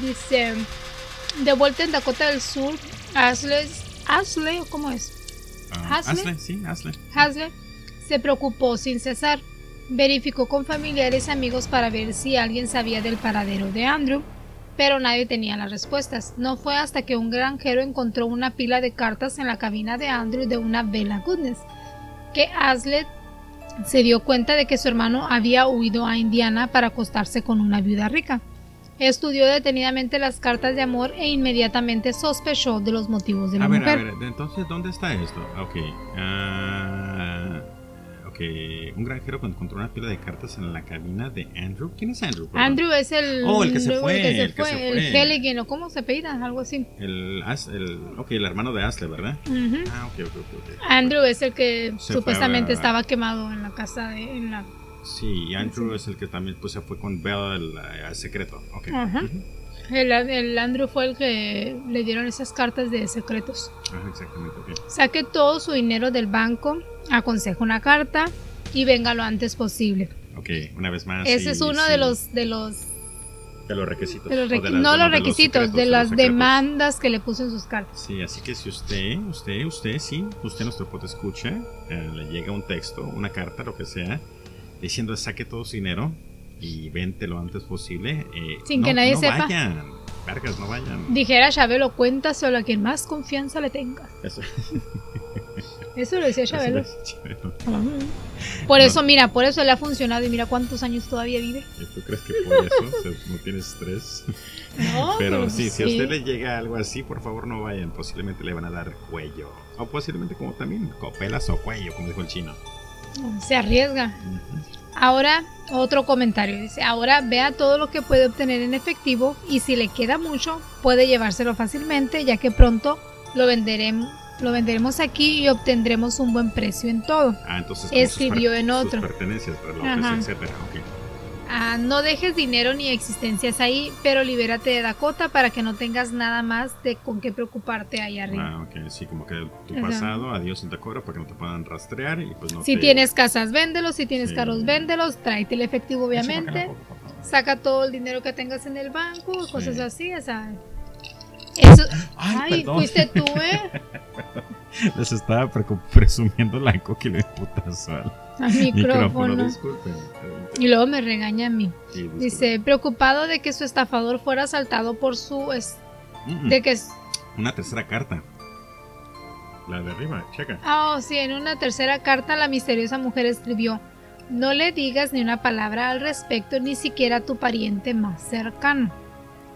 B: Dice, de vuelta en Dakota del Sur, Ashley, Ashley, ¿o ¿cómo es?
A: Ah,
B: Hasley.
A: Hasley, sí, Hasley.
B: Hasley se preocupó sin cesar. Verificó con familiares y amigos para ver si alguien sabía del paradero de Andrew, pero nadie tenía las respuestas. No fue hasta que un granjero encontró una pila de cartas en la cabina de Andrew de una Bella Goodness que Hasley se dio cuenta de que su hermano había huido a Indiana para acostarse con una viuda rica. Estudió detenidamente las cartas de amor e inmediatamente sospechó de los motivos de la
A: A ver,
B: mujer.
A: a ver, entonces, ¿dónde está esto? Ok. ah, ok. Un granjero encontró una pila de cartas en la cabina de Andrew. ¿Quién es Andrew? Perdón.
B: Andrew es el,
A: Oh, el que se fue,
B: el que se
A: el que
B: fue,
A: se
B: el
A: fue.
B: Helligan, o cómo se apellida, algo así.
A: El, el, ok, el hermano de Asle, ¿verdad?
B: Ujú.
A: Ah, ok, ok, ok. ok.
B: Andrew es el que
A: Se
B: supuestamente
A: a-
B: estaba quemado en la casa de en la
A: Sí, y Andrew es el que también pues, se fue con Bella al, secreto. Ok.
B: Ajá.
A: Ujú.
B: el, el Andrew fue el que le dieron esas cartas de secretos.
A: Ajá, exactamente, ok.
B: Saque todo su dinero del banco, aconseja una carta y venga lo antes posible.
A: Ok, una vez más.
B: Ese
A: sí,
B: es uno
A: sí,
B: de los de los,
A: de los requisitos.
B: de los
A: o de las-
B: no los
A: de
B: requisitos,
A: secretos,
B: de
A: los
B: las
A: secretos.
B: demandas que le puso en sus cartas.
A: Sí, así que si usted, usted, usted, sí, usted nuestro pod escucha, eh, le llega un texto, una carta, lo que sea, diciendo saque todo su dinero y vente lo antes posible. eh,
B: Sin
A: no-
B: que nadie
A: no
B: sepa.
A: vayan, Vargas, no vayan.
B: Dijera Chabelo, cuéntaselo a quien más confianza le tenga.
A: Eso, [LAUGHS]
B: Eso lo decía Chabelo.
A: chévere.
B: Por
A: No.
B: eso, mira, por eso le ha funcionado y mira cuántos años todavía vive.
A: ¿Y ¿Tú crees que por eso se- no tienes estrés?
B: No, [LAUGHS]
A: Pero sí, si a usted le llega algo así, por favor no vayan. Posiblemente le van a dar cuello. O posiblemente como también copelas o cuello, como dijo el chino.
B: se arriesga. Ahora, otro comentario. Dice, ahora vea todo lo que puede obtener en efectivo y si le queda mucho, puede llevárselo fácilmente, ya que pronto lo venderemos, lo venderemos aquí y obtendremos un buen precio en todo.
A: Ah, entonces
B: Escribió en
A: sus
B: otro.
A: pertenencias, relojes,
B: Ajá.
A: etcétera. ok.
B: Ah, no dejes dinero ni existencias ahí, pero libérate de Dakota para que no tengas nada más de con qué preocuparte ahí arriba.
A: Ah, ok, sí, como que tu
B: Ajá.
A: pasado, adiós en Tacora para que no te puedan rastrear y pues no
B: si
A: te-
B: tienes casas, véndelos. Si tienes
A: Sí.
B: carros, véndelos. Tráete el efectivo, obviamente. Saca todo el dinero que tengas en el banco,
A: Sí.
B: cosas así. O sea, eso.
A: Ay,
B: fuiste tú, [LAUGHS] ¿eh?
A: Les estaba presumiendo la coquilla de putazo al [LAUGHS]
B: micrófono.
A: micrófono, disculpen.
B: Y luego me regaña a mí.
A: Sí.
B: Dice, preocupado de que su estafador fuera asaltado por su... es-
A: Mm, mm.
B: de que... es-
A: Una tercera carta. La de arriba, checa.
B: Oh, sí, en una tercera carta la misteriosa mujer escribió, no le digas ni una palabra al respecto, ni siquiera a tu pariente más cercano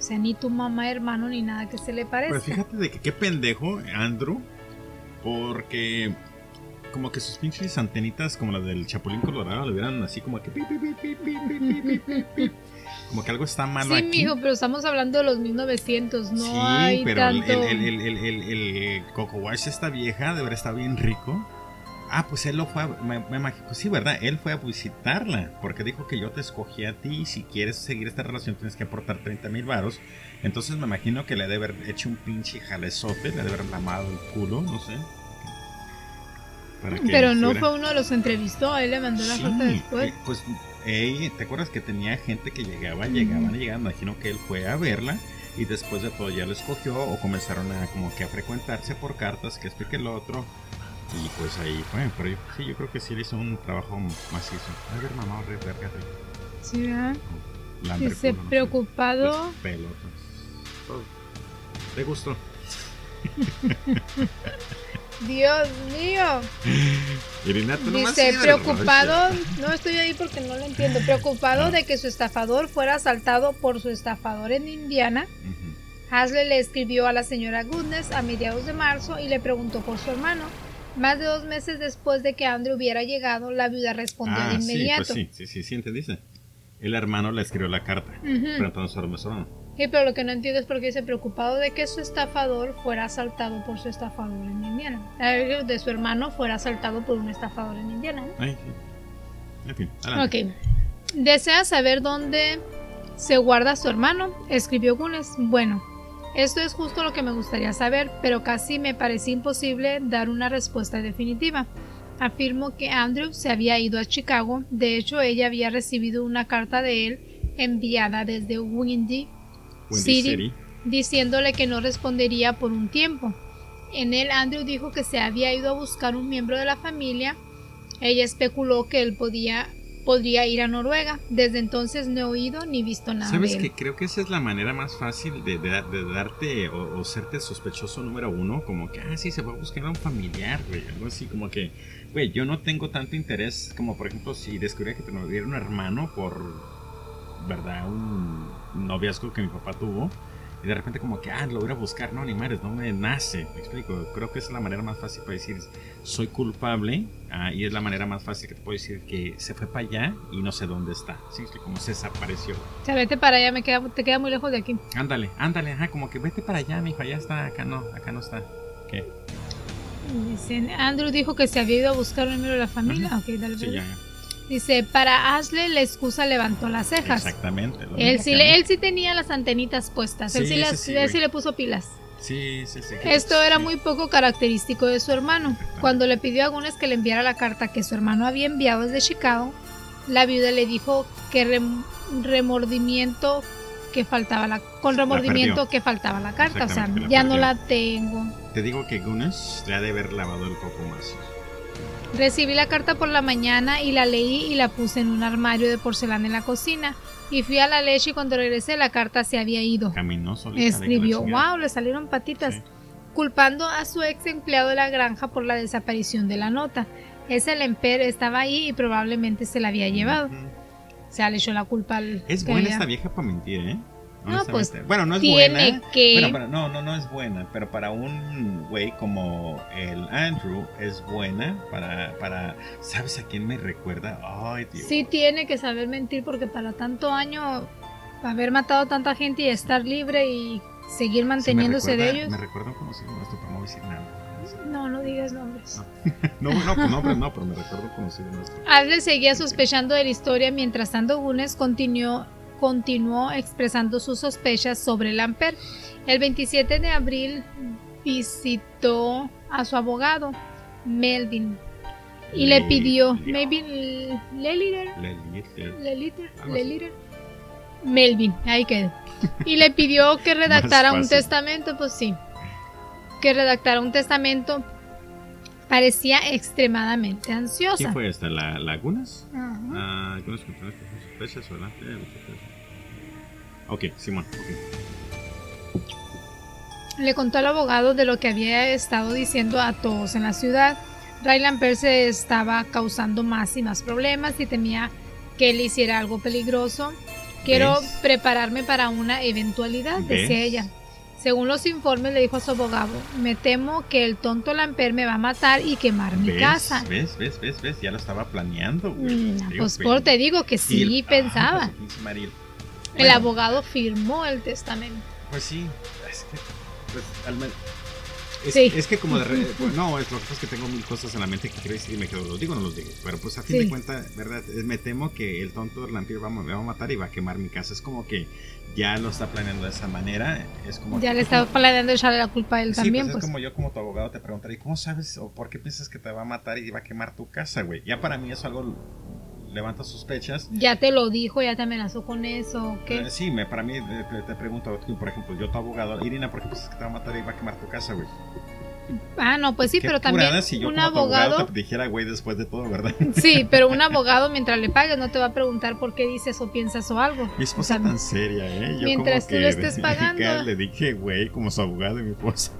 B: sea ni tu mamá, hermano, ni nada que se le parezca.
A: Pues fíjate de que qué pendejo, Andrew, porque como que sus pinches antenitas como las del Chapulín Colorado le hubieran así como que... Como que algo está malo
B: sí,
A: aquí.
B: Sí, mijo, pero estamos hablando de los 1900, no
A: sí, pero el,
B: el,
A: el, el, el, el, el Coco Wash, esta vieja, de verdad está bien rico. Ah, pues él lo fue a, me, me pues sí, ¿verdad? Él fue a visitarla porque dijo que yo te escogí a ti y si quieres seguir esta relación tienes que aportar 30 mil varos. Entonces me imagino que le debe haber hecho un pinche jalezote, le debe haber lamado el culo, no sé.
B: Pero no fue uno de los entrevistó, él le mandó la
A: Sí,
B: carta después.
A: eh, pues, ey, ¿te acuerdas que tenía gente que llegaba, llegaban y llegaban? Me imagino que él fue a verla y después de todo ya lo escogió o comenzaron a como que a frecuentarse por cartas, que esto y que el otro. Y pues ahí fue, pero yo- sí, yo creo que sí le hizo un trabajo macizo. A ver, mamá, re, verga, re,
B: Sí, ¿verdad?
A: lambre
B: Dice,
A: culo, no
B: preocupado...
A: las pelotas, todo. ¿Te gustó? [LAUGHS]
B: Dios mío.
A: Irina, tú
B: Dice,
A: de
B: preocupado, [LAUGHS] no estoy ahí porque no lo entiendo, preocupado
A: Ah.
B: de que su estafador fuera asaltado por su estafador en Indiana,
A: Ujú.
B: Hasley le escribió a la señora Goodness a mediados de marzo y le preguntó por su hermano. Más de dos meses después de que Andrew hubiera llegado, la viuda respondió
A: Ah,
B: de
A: sí,
B: inmediato.
A: pues sí, sí, sí, sí, entendiste. El hermano le escribió la carta, su hermano.
B: Sí, pero lo que no entiendo es por qué dice preocupado de que su estafador fuera asaltado por su estafador en Indiana. Eh, De su hermano fuera asaltado por un estafador en Indiana. ¿no?
A: Ay, sí. En fin, adelante.
B: Ok. ¿Desea saber dónde se guarda su hermano? Escribió Gunes. Bueno, esto es justo lo que me gustaría saber, pero casi me parecía imposible dar una respuesta definitiva. Afirmo que Andrew se había ido a Chicago. De hecho, ella había recibido una carta de él enviada desde Windy
A: Windy
B: City,
A: City.
B: diciéndole que no respondería por un tiempo. En él Andrew dijo que se había ido a buscar un miembro de la familia. Ella especuló que él podía podría ir a Noruega. Desde entonces no he oído ni visto nada.
A: ¿Sabes
B: de él.
A: que creo que esa es la manera más fácil de, de- de darte o, o serte sospechoso número uno? Como que, ah, sí, se va a buscar a un familiar, güey. Algo así, como que, güey, yo no tengo tanto interés como, por ejemplo, si descubriera que te hubiera un hermano por, ¿verdad? Un noviazgo que mi papá tuvo. Y de repente como que, ah, lo voy a buscar, no, ni no me nace. Me explico, creo que esa es la manera más fácil para decir, soy culpable. ah, y es la manera más fácil que te puedo decir que se fue para allá y no sé dónde está. Sí, como se desapareció.
B: O sea, vete para allá, me queda, te queda muy lejos de aquí.
A: Ándale, ándale, ajá, como que vete para allá, mijo, allá está, acá no, acá no está. ¿Qué?
B: Dicen, Andrew dijo que se había ido a buscar un miembro de la familia.
A: Ajá.
B: Ok, dale,
A: Sí,
B: dale.
A: ya.
B: Dice, para Ashley la excusa levantó las cejas.
A: Exactamente.
B: Él sí, le- él sí tenía las antenitas puestas. él
A: Sí,
B: sí, las-
A: sí,
B: él sí le puso pilas.
A: Sí, sí, sí.
B: Esto era
A: sí.
B: muy poco característico de su hermano. Cuando le pidió a Gunes que le enviara la carta que su hermano había enviado desde Chicago, la viuda le dijo que rem- remordimiento que faltaba la con remordimiento
A: perdió.
B: que faltaba la carta, o sea,
A: la
B: ya no la tengo.
A: Te digo que Gunes le ha de haber lavado el coco más.
B: Recibí la carta por la mañana y la leí y la puse en un armario de porcelana en la cocina. Y fui a la leche y cuando regresé la carta se había ido.
A: Caminó
B: Escribió, wow, le salieron patitas,
A: Sí.
B: culpando a su ex empleado de la granja por la desaparición de la nota. Ese Lemper estaba ahí y probablemente se la había llevado.
A: Ujú.
B: O sea, le echó la culpa al...
A: Es buena
B: había-
A: esta vieja para mentir, ¿eh?
B: No, pues,
A: bueno, no es
B: tiene
A: buena.
B: que-
A: Bueno, pero no, no, no es buena. Pero para un güey como el Andrew es buena para, para. ¿Sabes a quién me recuerda? Ay, Dios.
B: Sí tiene que saber mentir porque para tanto año haber matado a tanta gente y estar libre y seguir
A: Sí,
B: manteniéndose de
A: recuerda-
B: ellos.
A: Me recuerda un conocido nuestro, pero no voy a decir nada.
B: No, no digas nombres. [LAUGHS]
A: No, no, pues no, pero no, pero me recuerdo conocido nuestro.
B: Adler seguía sospechando de la historia mientras tanto Gunes continuó, continuó expresando sus sospechas sobre Lamper. El 27 de abril visitó a su abogado, Melvin, y le,
A: Le-
B: pidió, Melvin Leliter,
A: Leliter.
B: Melvin, ahí quedó. Y le pidió [LAUGHS] que redactara un testamento, pues sí, que redactara un testamento. Parecía extremadamente ansiosa.
A: ¿Quién fue esta? ¿La Lagunas?
B: Ajá.
A: Ah, Ok, Simón.
B: Le contó al abogado de lo que había estado diciendo a todos en la ciudad. Ryland se estaba causando más y más problemas y temía que él hiciera algo peligroso. Quiero
A: ¿Ves?
B: prepararme para una eventualidad, decía ella. Según los informes, le dijo a su abogado: Me temo que el tonto Lamper me va a matar y quemar mi
A: ¿Ves?
B: casa.
A: ¿Ves? ¿Ves? ¿Ves? ¿Ves? Ya lo estaba planeando, güey.
B: Mm,
A: Digo,
B: pues por te digo que sí
A: Y-
B: pensaba.
A: Ah, pues.
B: El abogado firmó el testamento.
A: Pues sí. Es que, pues, al men- es,
B: Sí.
A: es que como de re- pues, [LAUGHS] no, es lo que pasa es que tengo mil cosas en la mente que quiero decir y me quedo, los digo o no los digo. Pero pues a fin
B: Sí.
A: de cuentas, ¿verdad? Es- Me temo que el tonto del vampiro va, me va a matar y va a quemar mi casa. Es como que ya lo está planeando de esa manera. Es como
B: Ya
A: que-
B: le estaba planeando echarle la culpa a él
A: Sí,
B: también,
A: pues,
B: pues.
A: es como yo como tu abogado te preguntaría, ¿y cómo sabes o por qué piensas que te va a matar y va a quemar tu casa, güey? Ya para mí eso algo levanta sospechas.
B: Ya te lo dijo, ya te amenazó con eso, ¿o ¿qué?
A: Eh, sí, me, para mí eh, te, te pregunto, tú, por ejemplo, yo tu abogado, Irina, ¿por qué piensas que te va a matar y va a quemar tu casa, güey?
B: Ah, no, pues sí,
A: Qué
B: pero también
A: si yo
B: un
A: como abogado
B: abogado,
A: te dijera, güey, después de todo, ¿verdad? [LAUGHS]
B: sí, pero un [LAUGHS] abogado mientras le pagues no te va a preguntar por qué dices o piensas o algo.
A: Mi esposa
B: O sea,
A: tan seria, ¿eh? Yo
B: mientras
A: como
B: tú
A: que
B: lo estés [LAUGHS] pagando.
A: le dije, güey, como su abogado y mi esposa.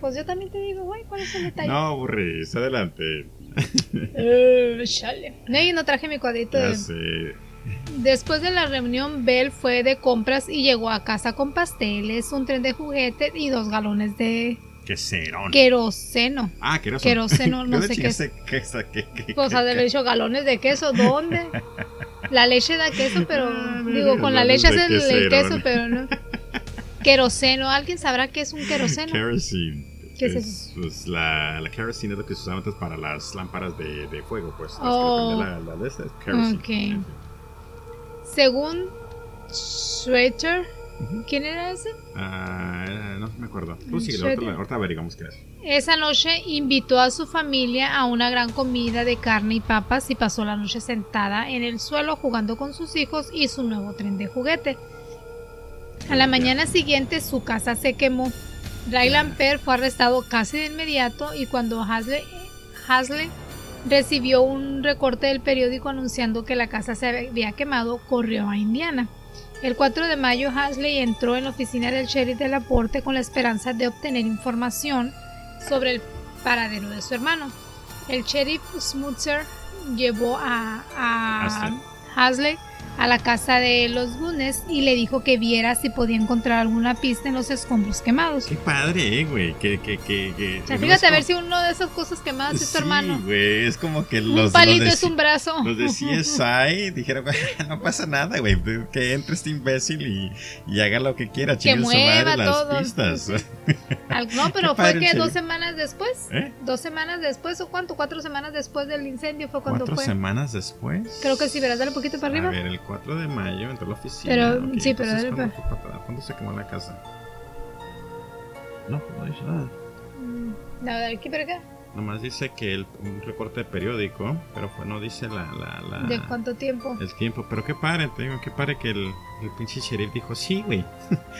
B: Pues yo también te digo, güey, ¿cuál es el detalle?
A: No, aburris, adelante.
B: Eh, chale. No, y no traje mi cuadrito
A: Ya
B: de...
A: sé.
B: Después de la reunión, Bell fue de compras y llegó a casa con pasteles, un tren de juguete y dos galones de
A: Qué cerón.
B: queroseno.
A: Ah, queroseno.
B: Queroseno, [LAUGHS] no sé qué es.
A: es. ¿Qué, qué, qué,
B: Pues ha de haber dicho galones de queso, ¿dónde? La leche da queso, pero [LAUGHS]
A: Ah,
B: digo, con la leche
A: galones
B: hace
A: de
B: el, queso, pero no. [LAUGHS] Queroseno, ¿alguien sabrá qué es un queroseno?
A: Kerosene.
B: ¿Qué es
A: Pues la, la kerosene es lo que se usaba antes para las lámparas de, de fuego, pues. Las
B: Oh.
A: que prendía la, la de esta es kerosene.
B: Ok. Según Schweiter,
A: Ujú.
B: ¿quién era ese?
A: Ah, no me acuerdo. Tú
B: Shredder.
A: ahorita, ahorita averiguamos qué es.
B: Esa noche invitó a su familia a una gran comida de carne y papas y pasó la noche sentada en el suelo jugando con sus hijos y su nuevo tren de juguete. A la mañana siguiente su casa se quemó. Ryland Perr fue arrestado casi de inmediato y cuando Hasley, Hasley recibió un recorte del periódico anunciando que la casa se había quemado, corrió a Indiana. El 4 de mayo, Hasley entró en la oficina del sheriff de Laporte con la esperanza de obtener información sobre el paradero de su hermano. El sheriff Smutzer llevó a, a Hasley a la casa de los Gunes y le dijo que viera si podía encontrar alguna pista en los escombros quemados.
A: Qué padre, eh, güey. Que, que, que,
B: o sea, fíjate a ver si uno de esas cosas quemadas es tu hermano.
A: güey, es como que
B: los. Un palito es un brazo.
A: Los de CSI [LAUGHS] dijeron, no pasa nada, güey. Que entre este imbécil y, y haga lo que quiera.
B: Que mueva las pistas. [LAUGHS] no, pero fue que dos semanas después. ¿Eh? Dos semanas después, ¿o cuánto? Cuatro semanas después del incendio fue cuando
A: ¿Cuatro
B: fue.
A: semanas después?
B: Creo que sí, verás, dale un poquito para arriba.
A: A ver, el 4 de mayo entró a la oficina.
B: Pero, sí, pero.
A: ¿cuándo, ¿Cuándo se quemó la casa? No, no dice nada.
B: Mm, no, de aquí para acá.
A: Nomás dice que el, un recorte de periódico, pero pues no dice la, la, la,
B: ¿De cuánto tiempo?
A: El tiempo, pero qué padre, te digo, qué padre que el, el pinche sheriff dijo, sí, güey.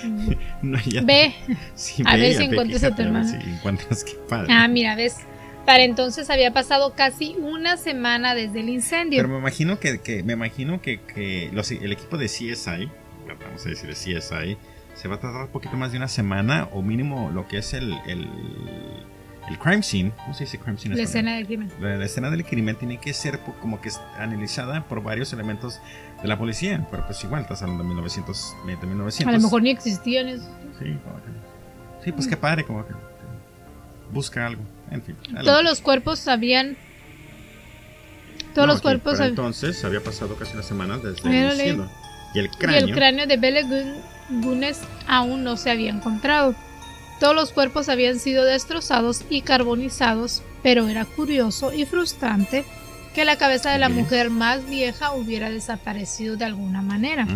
B: Mm. [LAUGHS] no, ya, ve, [LAUGHS] sí, a ver si encuentras a tu hermano.
A: Si encuentras, qué padre.
B: Ah, mira, ves. Para entonces había pasado casi una semana desde el incendio.
A: Pero me imagino que, que me imagino que, que los, el equipo de CSI, vamos a decir de CSI, se va a tardar un poquito más de una semana o mínimo lo que es el, el, el crime scene. ¿Cómo se dice crime scene?
B: La escena del crimen.
A: La, escena del crimen tiene que ser como que analizada por varios elementos de la policía. Pero pues igual, estás hablando de 1900, de 1900.
B: A lo mejor ni existían eso.
A: Sí, sí pues qué padre, como que busca algo. En fin.
B: Todos los cuerpos habían. Todos los cuerpos.
A: entonces había pasado casi una semana desde el cielo. Y el cráneo.
B: Y el cráneo de Belle Gunes aún no se había encontrado. Todos los cuerpos habían sido destrozados y carbonizados, pero era curioso y frustrante que la cabeza de la mujer más vieja hubiera desaparecido de alguna manera.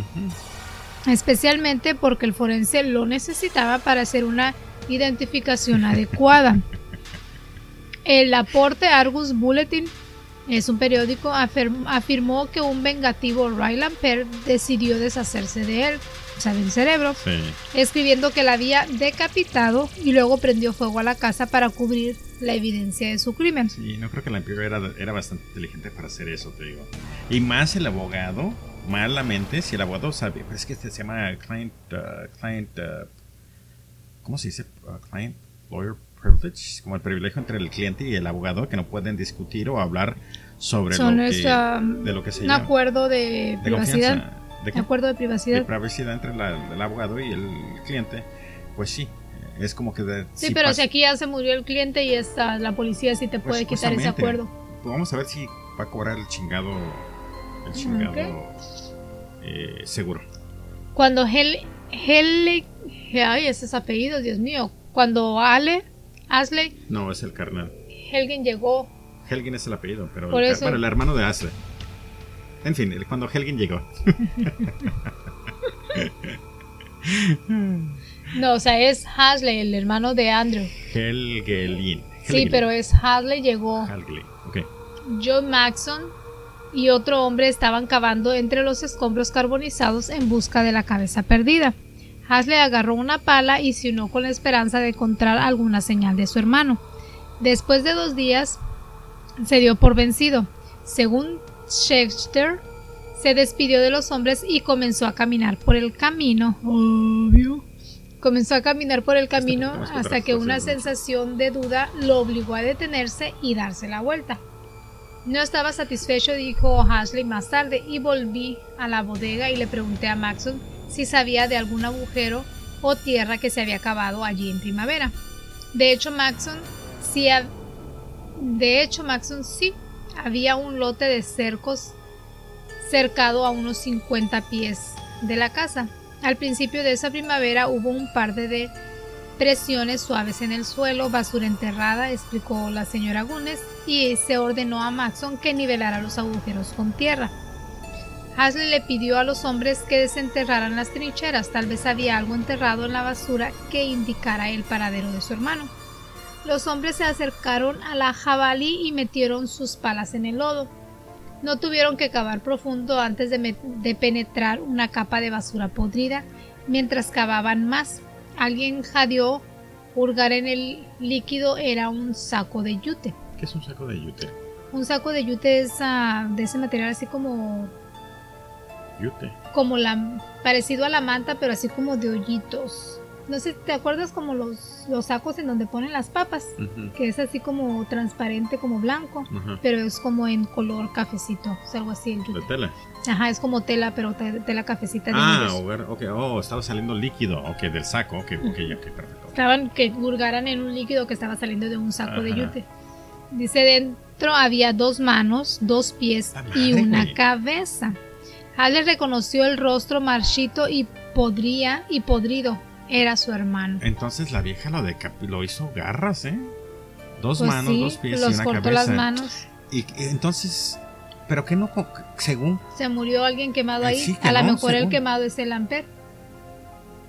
B: Especialmente porque el forense lo necesitaba para hacer una [LAUGHS] identificación adecuada. El aporte Argus Bulletin es un periódico afirmó que un vengativo Ryland Perr decidió deshacerse de él, o sea, del cerebro, escribiendo que la había decapitado y luego prendió fuego a la casa para cubrir la evidencia de su crimen.
A: Sí, no creo que vampiro era, era bastante inteligente para hacer eso, te digo. Y más el abogado, malamente, si el abogado sabe, es que este se llama client, uh, client, uh, ¿cómo se dice? Uh, client lawyer privilege, como el privilegio entre el cliente y el abogado que no pueden discutir o hablar sobre lo que,
B: um,
A: de lo que se
B: un acuerdo de, privacidad.
A: ¿De
B: acuerdo de privacidad.
A: De privacidad entre el abogado y el cliente. Pues sí, es como que... De,
B: sí, pero si aquí ya se murió el cliente y está la policía sí te pues puede quitar ese acuerdo.
A: Pues vamos a ver si va a cobrar el chingado, el chingado eh, seguro.
B: Cuando Hel, Hel, ay, esos apellidos, Dios mío. Cuando Ale Asley.
A: No, es el carnal.
B: Helgen llegó.
A: Helgen es el apellido, pero el, bueno, el hermano de Asley. En fin, cuando Helgen llegó. [LAUGHS]
B: no, o sea, es Hasley, el hermano de Andrew.
A: Helgelin.
B: Sí, pero es Hasley llegó.
A: Hasley, ok.
B: John Maxon y otro hombre estaban cavando entre los escombros carbonizados en busca de la cabeza perdida. Hasley agarró una pala y se unió con la esperanza de encontrar alguna señal de su hermano. Después de dos días, se dio por vencido. Según Schechter, se despidió de los hombres y comenzó a caminar por el camino. Obvio. Comenzó a caminar por el camino hasta que una sensación de duda lo obligó a detenerse y darse la vuelta. No estaba satisfecho, dijo Hasley más tarde, y volví a la bodega y le pregunté a Maxon si sabía de algún agujero o tierra que se había cavado allí en primavera. De hecho, Maxon sí, de hecho, Maxon sí había un lote de cercos cercado a unos 50 pies de la casa. Al principio de esa primavera hubo un par de presiones suaves en el suelo, basura enterrada, explicó la señora Gunes, y se ordenó a Maxon que nivelara los agujeros con tierra. Hasley le pidió a los hombres que desenterraran las trincheras, tal vez había algo enterrado en la basura que indicara el paradero de su hermano. Los hombres se acercaron a la jabalí y metieron sus palas en el lodo. No tuvieron que cavar profundo antes de, de penetrar una capa de basura podrida. Mientras cavaban más, alguien jadeó Hurgar en el líquido era un saco de yute.
A: ¿Qué es un saco de yute?
B: Un saco de yute es ah, de ese material así como
A: Yute.
B: como la parecido a la manta, pero así como de hoyitos. No sé, ¿te acuerdas como los, los sacos en donde ponen las papas? Que es así como transparente, como blanco, pero es como en color cafecito, es algo así el
A: De tela.
B: Ajá, es como tela, pero te- tela cafecita de
A: Ah, hogar, ok. Oh, estaba saliendo líquido. Ok, del saco. Ok, ok, ok, perfecto.
B: Estaban que hurgaran en un líquido que estaba saliendo de un saco de yute. Dice dentro había dos manos, dos pies
A: ¡La
B: y una cabeza. Hale reconoció el rostro marchito y podría y podrido. Era su hermano.
A: Entonces la vieja lo, lo hizo garras, ¿eh? Dos
B: Pues
A: manos,
B: sí,
A: dos pies
B: los
A: y una
B: cortó
A: cabeza.
B: las manos.
A: Y y entonces, pero que no, según
B: Se murió alguien quemado
A: Eh,
B: ahí.
A: sí, que
B: a lo
A: no,
B: mejor el quemado es el Amper.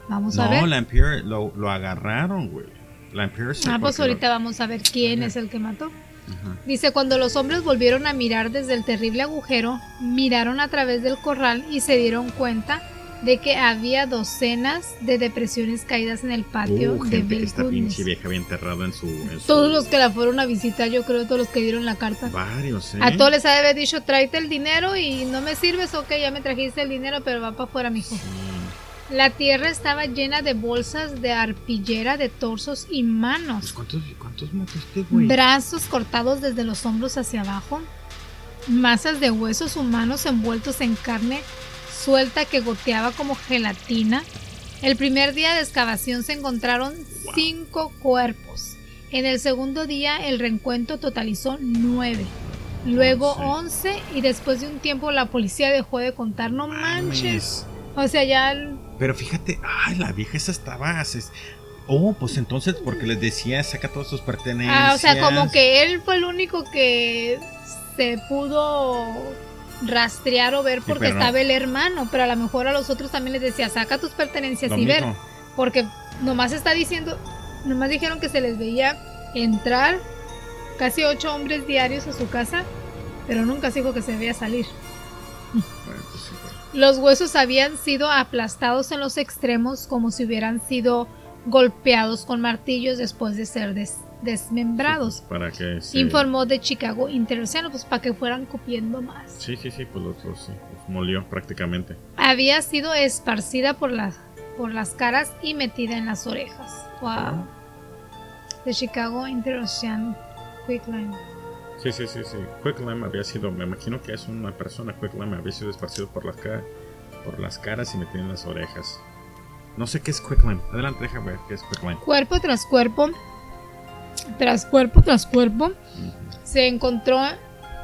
B: Vamos a
A: no,
B: ver.
A: la Empire lo, lo agarraron, güey. La Empire se
B: Ah, pues
A: lo-
B: ahorita vamos a ver quién es el que mató.
A: Ajá.
B: Dice, cuando los hombres volvieron a mirar desde el terrible agujero, miraron a través del corral y se dieron cuenta de que había docenas de depresiones caídas en el patio
A: Uh,
B: de
A: gente que esta pinche vieja había enterrado en su, en su-
B: Todos los que la fueron a visitar, yo creo, todos los que dieron la carta.
A: Varios, ¿eh?
B: A todos les ha de haber dicho, tráete el dinero y no me sirves, ok, ya me trajiste el dinero, pero va para afuera, mijo.
A: Sí.
B: La tierra estaba llena de bolsas de arpillera de torsos y
A: Pues,
B: manos.
A: ¿cuántos, ¿Cuántos mataste, güey?
B: Brazos cortados desde los hombros hacia abajo. Masas de huesos humanos envueltos en carne suelta que goteaba como gelatina. El primer día de excavación se encontraron
A: Wow.
B: cinco cuerpos. En el segundo día el reencuentro totalizó nueve. Luego
A: Once.
B: once y después de un tiempo la policía dejó de contar. No manches. O sea, ya
A: Pero fíjate, ay, la vieja esa estaba. se- Oh, pues entonces, porque les decía, saca todas sus pertenencias.
B: Ah, o sea, como que él fue el único que se pudo rastrear o ver
A: Sí,
B: porque
A: no.
B: estaba el hermano, pero a lo mejor a los otros también les decía, saca tus pertenencias
A: Lo
B: y ver, porque nomás está diciendo, nomás dijeron que se les veía entrar casi ocho hombres diarios a su casa, pero nunca se dijo que se veía salir.
A: Bueno,
B: Los huesos habían sido aplastados en los extremos como si hubieran sido golpeados con martillos después de ser des- desmembrados.
A: Para que se...
B: Informó de Chicago Interoceano, pues para que fueran copiando más.
A: Sí, sí, sí, pues los, los- sí, los molió prácticamente.
B: Había sido esparcida por las, por las caras y metida en las orejas. Wow. De Chicago Interocean Quicklime.
A: Sí, sí, sí, sí. Quicklime había sido, me imagino que es una persona, Quicklime había sido esparcido por las, ca- por las caras y metido en las orejas. No sé qué es Quicklime. Adelante, deja ver qué es Quicklime.
B: Cuerpo tras cuerpo, tras cuerpo tras cuerpo, se encontró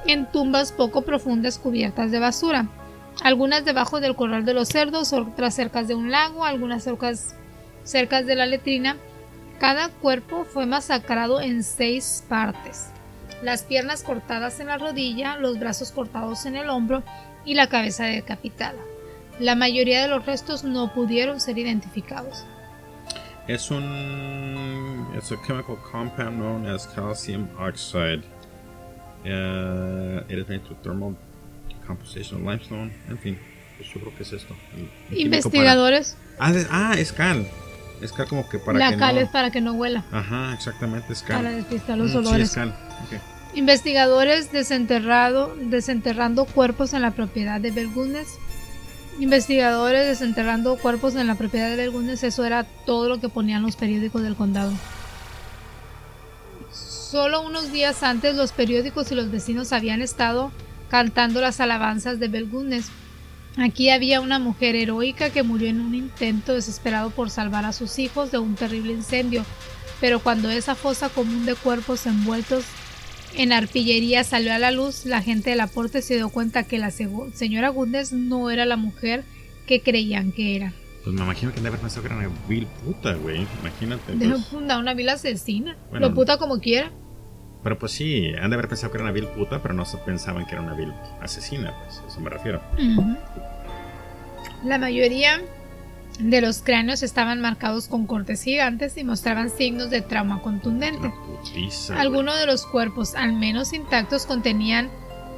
B: en tumbas poco profundas cubiertas de basura. Algunas debajo del corral de los cerdos, otras cerca de un lago, algunas cerca, cerca de la letrina. Cada cuerpo fue masacrado en seis partes. Las piernas cortadas en la rodilla, los brazos cortados en el hombro y la cabeza decapitada. La mayoría de los restos no pudieron ser identificados.
A: Es un. Es a chemical compound known as calcium oxide. Uh, it is made through thermal composition of limestone. En fin, pues yo creo que es esto. el- el
B: Investigadores,
A: para- Ah, de- ah, es cal. Es cal como que para
B: la
A: que
B: cal
A: no.
B: es para que no huela,
A: Ajá, exactamente, es cal.
B: para despistar los
A: Mm, sí,
B: olores.
A: es cal.
B: Investigadores desenterrado, desenterrando cuerpos en la propiedad de Belgundes. Investigadores desenterrando cuerpos en la propiedad de Belgundes. Eso era todo lo que ponían los periódicos del condado. Solo unos días antes los periódicos y los vecinos habían estado cantando las alabanzas de Belgundes. Aquí había una mujer heroica que murió en un intento desesperado por salvar a sus hijos de un terrible incendio. Pero cuando esa fosa común de cuerpos envueltos en arpillería salió a la luz, la gente del aporte se dio cuenta que la señora Gundes no era la mujer que creían que era.
A: Pues me imagino que han de haber pensado que era una vil puta, güey. Imagínate.
B: De
A: pues.
B: una, una vil asesina.
A: Bueno.
B: Lo puta como quiera.
A: Pero pues sí, han de haber pensado que era una vil puta, pero no se pensaban que era una vil asesina, pues a eso me refiero.
B: La mayoría de los cráneos estaban marcados con cortes gigantes y mostraban signos de trauma contundente.
A: Putiza. güey.
B: Algunos de los cuerpos, al menos intactos, contenían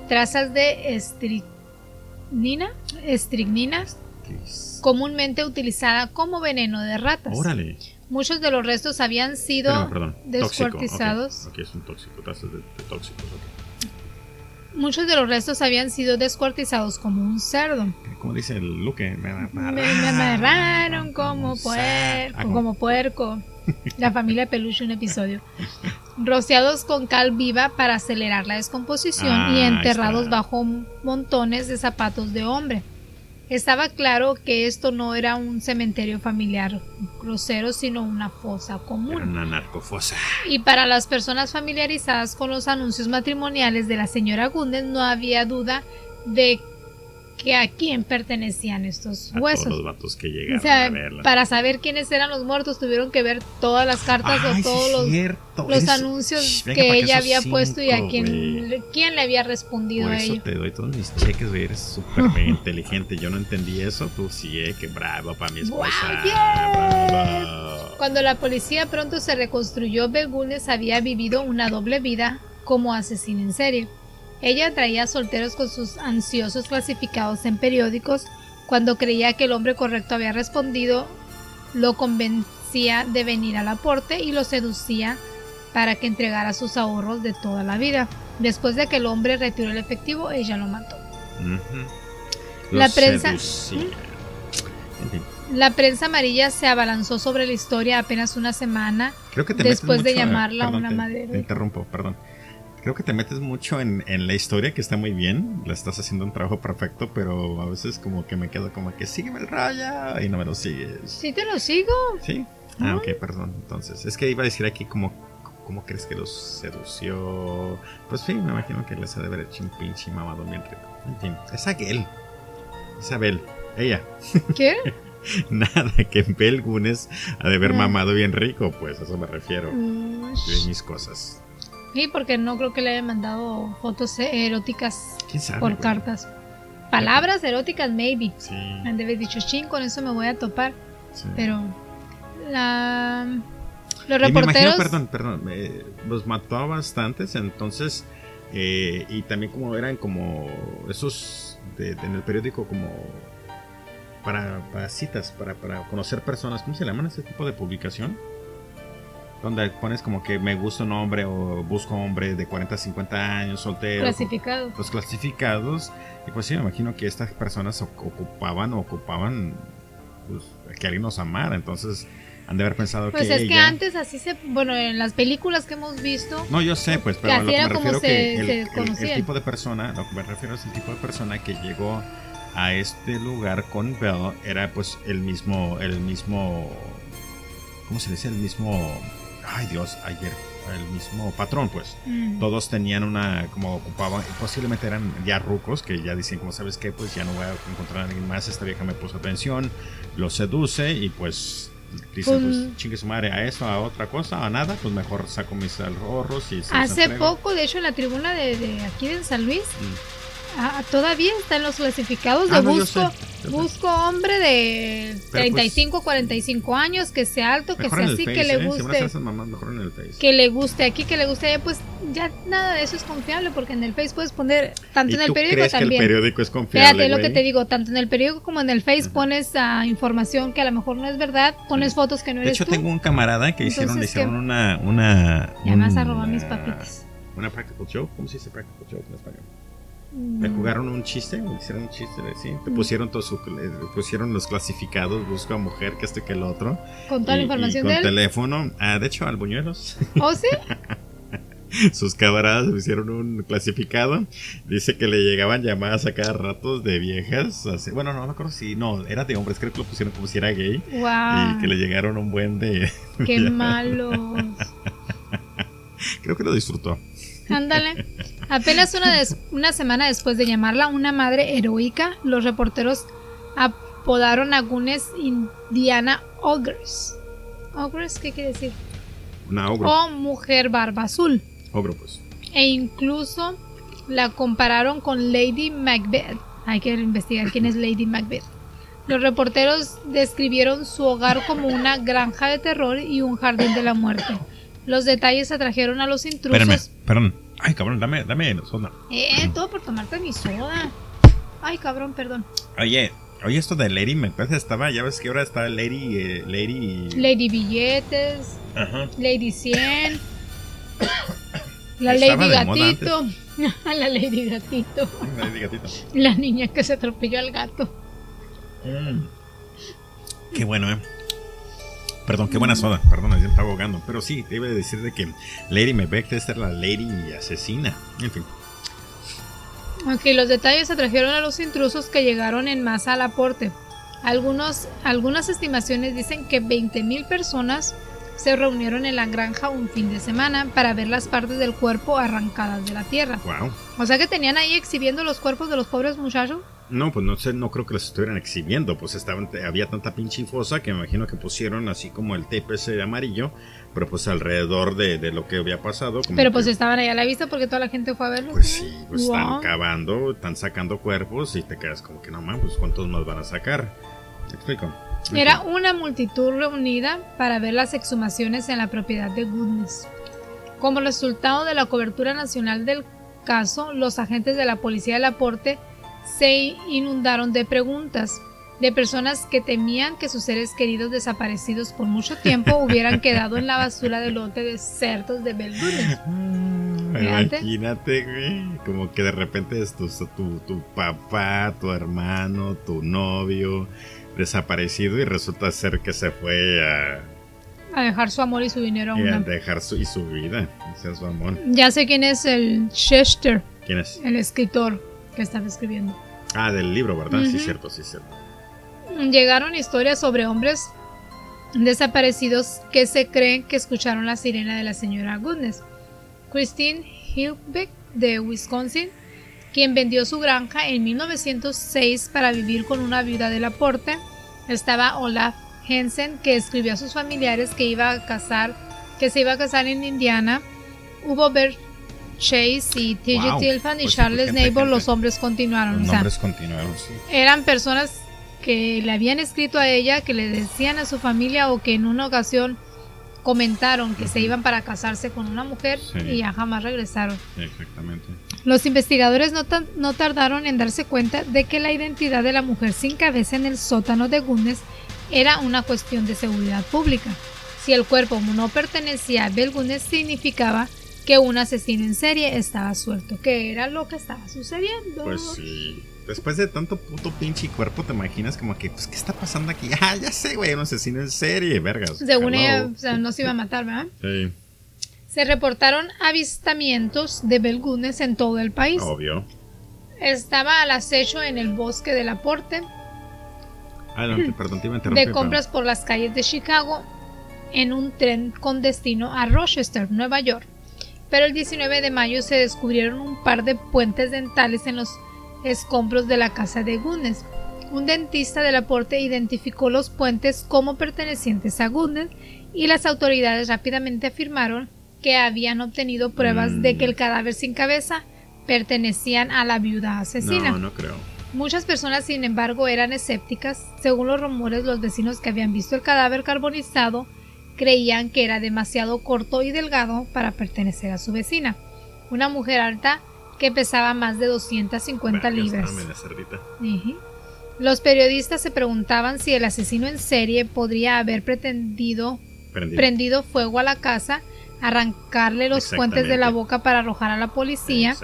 B: trazas de estricnina, estricnina, comúnmente utilizada como veneno de ratas.
A: Órale.
B: Muchos de los restos habían sido
A: perdón.
B: descuartizados.
A: Ok, es un tóxico, tazas de, de tóxicos.
B: Muchos de los restos habían sido descuartizados como un cerdo.
A: Como dice el Luque, me
B: Me, me amarraron como
A: cerdo.
B: puerco, como puerco. La familia Peluche, un episodio. Rociados con cal viva para acelerar la descomposición
A: Ah,
B: y
A: ahí
B: enterrados bajo montones de zapatos de hombre. Estaba claro que esto no era un cementerio familiar grosero, sino una fosa
A: Era
B: común.
A: una narcofosa.
B: Y para las personas familiarizadas con los anuncios matrimoniales de la señora Gundes, no había duda de que a quién pertenecían estos
A: A
B: huesos.
A: todos los vatos que
B: O
A: llegaron
B: sea,
A: a verla.
B: para saber quiénes eran los muertos tuvieron que ver todas las cartas
A: Ay,
B: o todos los, los anuncios
A: Shh, venga
B: que ella había puesto y a quién, quién le había respondido
A: Por
B: a
A: eso
B: ello.
A: te doy todos mis cheques, güey. Eres súper [LAUGHS] inteligente. Yo no entendí eso. Tú sí, eh, que bravo para mi esposa. Bravo.
B: Cuando la policía pronto se reconstruyó, Belgunes había vivido una doble vida como asesina en serie. Ella traía solteros con sus ansiosos clasificados en periódicos. Cuando creía que el hombre correcto había respondido, lo convencía de venir al aporte y lo seducía para que entregara sus ahorros de toda la vida. Después de que el hombre retiró el efectivo, ella lo mató. La prensa-
A: fin,
B: La prensa amarilla se abalanzó sobre la historia apenas una semana
A: creo que te
B: Después de llamarla
A: perdón,
B: una
A: te-
B: madre
A: Te interrumpo, perdón. Creo que te metes mucho en, en la historia, que está muy bien. La estás haciendo un trabajo perfecto, pero a veces como que me quedo como que sígueme el raya y no me lo sigues.
B: Si te lo sigo.
A: ¿Sí? Ah, ok, perdón. Entonces, es que iba a decir aquí como, ¿cómo crees que los sedució? Pues sí, me imagino que les ha de haber hecho un pinche mamado bien rico. En fin, es Aguel. Isabel, ella. [LAUGHS]
B: ¿Qué?
A: Nada, que Bel Gunes ha de haber
B: Ah.
A: mamado bien rico, pues a eso me refiero. Yo y mis cosas.
B: Sí, porque no creo que le hayan mandado fotos eróticas por
A: güey?
B: cartas. Palabras eróticas, maybe.
A: Sí,
B: Han de haber dicho, ching, con eso me voy a topar.
A: sí.
B: Pero la... Los
A: me imagino,
B: reporteros...
A: perdón, perdón, eh, los mató a bastantes, entonces, eh, y también como eran como esos de, de- en el periódico como para, para citas, para, para conocer personas, ¿cómo se llaman ese tipo de publicación? Donde pones como que me gusta un hombre o busco hombre de 40 a 50 años, soltero.
B: clasificados.
A: Los clasificados, y pues sí, me imagino que estas personas oc- ocupaban, ocupaban, pues, que alguien los amara, entonces han de haber pensado
B: Pues
A: que
B: es que
A: ella-
B: antes así se... Bueno, en las películas que hemos visto...
A: no, yo sé, pues, pero
B: Que así
A: que me
B: era como
A: refiero
B: se-
A: que el,
B: se
A: el- el tipo de persona, lo que me refiero es el tipo de persona que llegó a este lugar con Bell era pues el mismo, el mismo, ¿cómo se dice? El mismo, ay Dios, ayer, el mismo patrón, pues.
B: mm,
A: Todos tenían una, como ocupaban, posiblemente eran ya rucos, que ya dicen, como sabes qué, pues ya no voy a encontrar a alguien más, esta vieja me puso atención, lo seduce y pues dicen,
B: Pues-
A: pues chingue su madre a eso, a otra cosa, a nada, pues mejor saco mis ahorros y se
B: Hace poco, de hecho, en la tribuna de, de aquí de San Luis,
A: Mm.
B: ah, todavía están los clasificados de
A: Ah, no,
B: busco. Busco hombre de
A: Pero,
B: 35, 45 años, que sea alto, que
A: Mejor
B: sea así,
A: Face,
B: que le
A: ¿eh?
B: Guste,
A: esas mamás, mejor en el Face.
B: que le guste aquí, que le guste allá, pues ya nada de eso es confiable, porque en el Face puedes poner, tanto
A: ¿Y
B: en el
A: tú
B: periódico
A: crees
B: también.
A: que el periódico es confiable,
B: Espérate, lo que te digo, tanto en el periódico como en el Face
A: Ujú.
B: pones ah, información que a lo mejor no es verdad, pones
A: Sí.
B: fotos que no
A: De
B: eres
A: hecho,
B: tú.
A: tengo un camarada que hicieron, hicieron una, una...
B: Ya me vas a robar mis
A: ah,
B: papitas.
A: Una practical joke, ¿cómo se dice practical joke en español?
B: Mm.
A: Me jugaron un chiste, me hicieron un chiste, ¿sí? Te pusieron todo su, le pusieron los clasificados, busco a mujer, que este que el otro.
B: Con toda la
A: Y- y
B: información
A: con
B: de él.
A: teléfono. Ah, de hecho, al Buñuelos,
B: ¿Oh, sí? [LAUGHS]
A: sus camaradas le hicieron un clasificado. Dice que le llegaban llamadas a cada rato de viejas. así- bueno, no me acuerdo si, no, era de hombres, creo que lo pusieron como si era gay.
B: ¡Wow!
A: Y que le llegaron un buen de... [LAUGHS]
B: ¡Qué malos! [LAUGHS]
A: Creo que lo disfrutó.
B: Ándale. Apenas una, des- una semana después de llamarla una madre heroica, los reporteros apodaron a Gunes Indiana Ogres. ¿Ogres qué quiere decir?
A: Una ogro.
B: O mujer barba azul.
A: Ogro, pues.
B: E incluso la compararon con Lady Macbeth. Hay que investigar quién es Lady Macbeth. Los reporteros describieron su hogar como una granja de terror y un jardín de la muerte. Los detalles atrajeron a los intrusos.
A: Espérame, perdón. Ay, cabrón, dame, dame soda.
B: Eh, todo por tomarte mi soda. Ay, cabrón, perdón.
A: Oye, Oye, esto de Lady Macbeth estaba, ya ves que ahora está Lady. eh, Lady.
B: Lady Billetes,
A: Ajá.
B: Lady 100, [COUGHS] [LAUGHS] la Lady Gatito, la Lady Gatito,
A: Lady Gatito.
B: la niña que se atropelló al gato.
A: Mm. Qué bueno, eh. Perdón, qué buena soda. Perdón, me estaba ahogando. Pero sí, te iba a decir de que Lady Macbeth es la Lady asesina. En fin.
B: Aunque los detalles atrajeron a los intrusos que llegaron en masa al aporte. Algunos, algunas estimaciones dicen que 20.000 personas se reunieron en la granja un fin de semana para ver las partes del cuerpo arrancadas de la tierra.
A: Wow.
B: O sea que tenían ahí exhibiendo los cuerpos de los pobres muchachos.
A: No, pues no sé, no creo que los estuvieran exhibiendo, pues estaban, había tanta pinche fosa que me imagino que pusieron así como el tape ese amarillo, pero pues alrededor de, de lo que había pasado. como
B: Pero pues
A: que-
B: estaban ahí a la vista porque toda la gente fue a verlos.
A: Pues
B: ¿no?
A: sí, pues están cavando, están sacando cuerpos y te quedas como que no mames, pues cuántos más van a sacar. ¿Me explico?
B: Era una multitud reunida para ver las exhumaciones en la propiedad de Goodness. Como resultado de la cobertura nacional del caso, los agentes de la policía del aporte se inundaron de preguntas de personas que temían que sus seres queridos desaparecidos por mucho tiempo [LAUGHS] hubieran quedado en la basura del lote de cerdos de Goodness. Fíjate.
A: Imagínate, güey, como que de repente es tu, tu, tu papá, tu hermano, tu novio desaparecido y resulta ser que se fue a,
B: A dejar su amor y su dinero a
A: dejar su, y su vida. Ese es su amor.
B: Ya sé quién es el Chester,
A: ¿Quién es?
B: el escritor que estaba escribiendo.
A: Ah, del libro, ¿verdad? Sí, cierto, sí, cierto.
B: Llegaron historias sobre hombres desaparecidos que se creen que escucharon la sirena de la señora Goodness. Christine Hilbeck de Wisconsin, quien vendió su granja en 1906 para vivir con una viuda del aporte. Estaba Olaf Hensen, que escribió a sus familiares que iba a casar, que se iba a casar en Indiana. Hubo Bert Chase y T.J.
A: Wow.
B: Tilfan y
A: Pues
B: Charles Neighbor, los hombres continuaron.
A: Los
B: o sea,
A: nombres continuaron, sí.
B: eran personas que le habían escrito a ella, que le decían a su familia o que en una ocasión comentaron que se iban para casarse con una mujer
A: Sí.
B: y ya jamás regresaron.
A: Exactamente.
B: Los investigadores no, tan- no tardaron en darse cuenta de que la identidad de la mujer sin cabeza en el sótano de Gunes era una cuestión de seguridad pública. Si el cuerpo no pertenecía a Bel Gunes significaba que un asesino en serie estaba suelto, que era lo que estaba sucediendo.
A: Pues sí. Después de tanto puto pinche cuerpo, te imaginas como que, pues, ¿qué está pasando aquí? [LAUGHS] Ah, ya sé, güey, un asesino en serie, vergas.
B: Según ella, o sea, no se iba a matar, ¿verdad?
A: Sí,
B: Se reportaron avistamientos de belgunes en todo el país.
A: obvio.
B: Estaba al acecho en el bosque del aporte,
A: Adelante, perdón, te iba a interrumpir.
B: de compras por las calles de Chicago, en un tren con destino a Rochester, Nueva York. Pero el 19 de mayo se descubrieron un par de puentes dentales en los escombros de la casa de Gunes. Un dentista del aporte identificó los puentes como pertenecientes a Gunes y las autoridades rápidamente afirmaron que habían obtenido pruebas
A: Mm.
B: de que el cadáver sin cabeza pertenecían a la viuda asesina.
A: No, no creo.
B: Muchas personas, sin embargo, eran escépticas. Según los rumores, los vecinos que habían visto el cadáver carbonizado creían que era demasiado corto y delgado para pertenecer a su vecina, una mujer alta que pesaba más de 250
A: Vergas,
B: libras. Los periodistas se preguntaban si el asesino en serie podría haber pretendido
A: Prendido.
B: prendido fuego a la casa, arrancarle los puentes de la boca para arrojar a la policía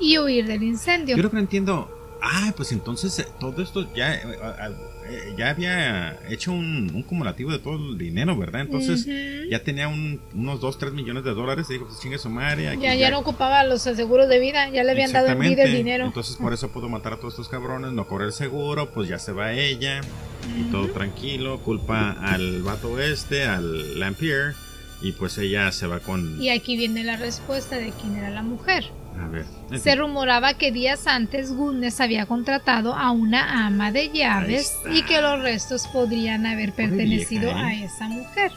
B: y huir del incendio.
A: Yo lo que no entiendo. Ah, pues entonces eh, todo esto ya, eh, eh, ya había hecho un, un cumulativo de todo el dinero, ¿verdad? Entonces
B: Ujú.
A: ya tenía un- unos 2, 3 millones de dólares. Y dijo, pues chingue su madre. aquí
B: Ya, ya no ocupaba los seguros de vida, ya le habían dado en vida el dinero.
A: Entonces por eso pudo matar a todos estos cabrones, no cobra el seguro, pues ya se va ella y todo tranquilo, culpa al vato este, al Lampier y pues ella se va con...
B: Y aquí viene la respuesta de quién era la mujer.
A: A ver.
B: Se rumoraba que días antes Goodness había contratado a una ama de llaves y que los restos podrían haber pertenecido
A: vieja,
B: a
A: ¿eh?
B: esa mujer.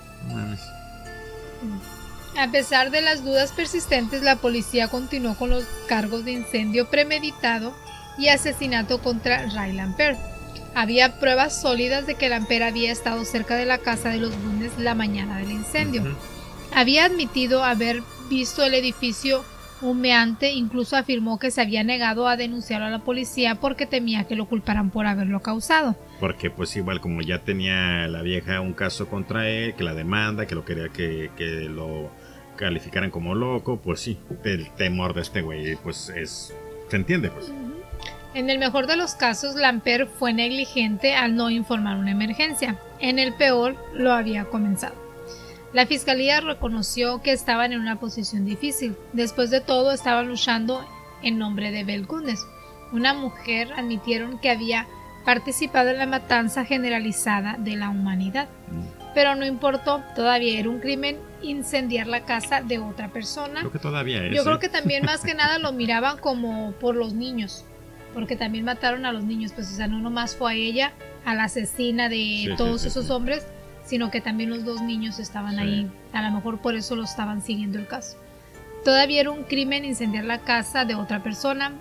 B: A pesar de las dudas persistentes, la policía continuó con los cargos de incendio premeditado y asesinato contra Ray Lamper. Había pruebas sólidas de que Lamper había estado cerca de la casa de los Goodness la mañana del incendio. Había admitido haber visto el edificio Humeante incluso afirmó que se había negado a denunciarlo a la policía porque temía que lo culparan por haberlo causado.
A: Porque pues igual como ya tenía la vieja un caso contra él, que la demanda, que lo quería que, que lo calificaran como loco, pues sí, el temor de este güey pues es... Se entiende pues.
B: En el mejor de los casos, Lamper fue negligente al no informar una emergencia. En el peor, lo había comenzado. La fiscalía reconoció que estaban en una posición difícil. Después de todo, estaban luchando en nombre de Belgunes. Una mujer admitieron que había participado en la matanza generalizada de la humanidad. Pero no importó, todavía era un crimen incendiar la casa de otra persona.
A: Creo que todavía es.
B: Yo creo
A: ¿eh?
B: que también más que nada lo [LAUGHS] miraban como por los niños porque también mataron a los niños, pues o sea, no nomás fue a ella, a la asesina de
A: Sí,
B: todos
A: sí,
B: esos
A: sí.
B: hombres, sino que también los dos niños estaban ahí, a lo mejor por eso lo estaban siguiendo el caso. Todavía era un crimen incendiar la casa de otra persona.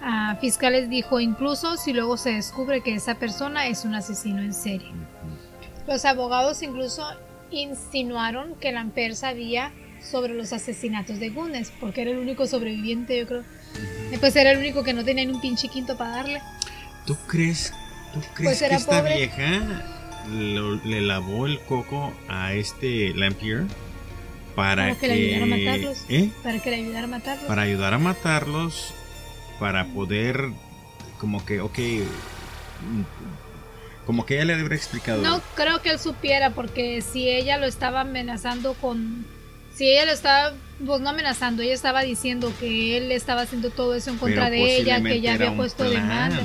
B: A fiscales dijo incluso si luego se descubre que esa persona es un asesino en serie. Los abogados incluso insinuaron que Lamper sabía sobre los asesinatos de Gunes, porque era el único sobreviviente, yo creo. Y Pues era el único que no tenía ni un pinche quinto para darle.
A: ¿Tú crees, tú crees
B: Pues
A: que esta
B: pobre.
A: vieja lo- le lavó el coco a este Lampier para,
B: Para que le ayudara a matarlos.
A: ¿Eh?
B: Para que le ayudara a matarlos.
A: para ayudar a matarlos, para poder, como que, ok, como que ella le habría explicado.
B: No creo que él supiera, porque si ella lo estaba amenazando con. Si ella lo estaba, pues no amenazando, ella estaba diciendo que él estaba haciendo todo eso en contra
A: pero
B: de ella, que ella había puesto demanda.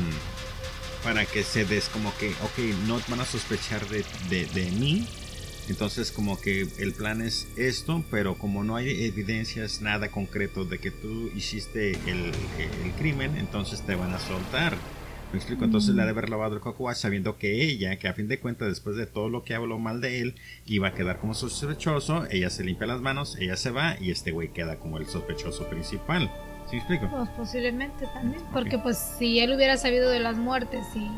A: Para que se des, como que, ok, no van a sospechar de, de, de mí. Entonces, como que el plan es esto, pero como no hay evidencias, nada concreto de que tú hiciste el, el crimen, entonces te van a soltar. ¿Me explico? Entonces le ha de haber lavado el coco sabiendo que ella, que a fin de cuentas, después de todo lo que habló mal de él, iba a quedar como sospechoso. Ella se limpia las manos, ella se va y este güey queda como el sospechoso principal. ¿Sí me explico?
B: Pues posiblemente también, porque pues si él hubiera sabido de las muertes y,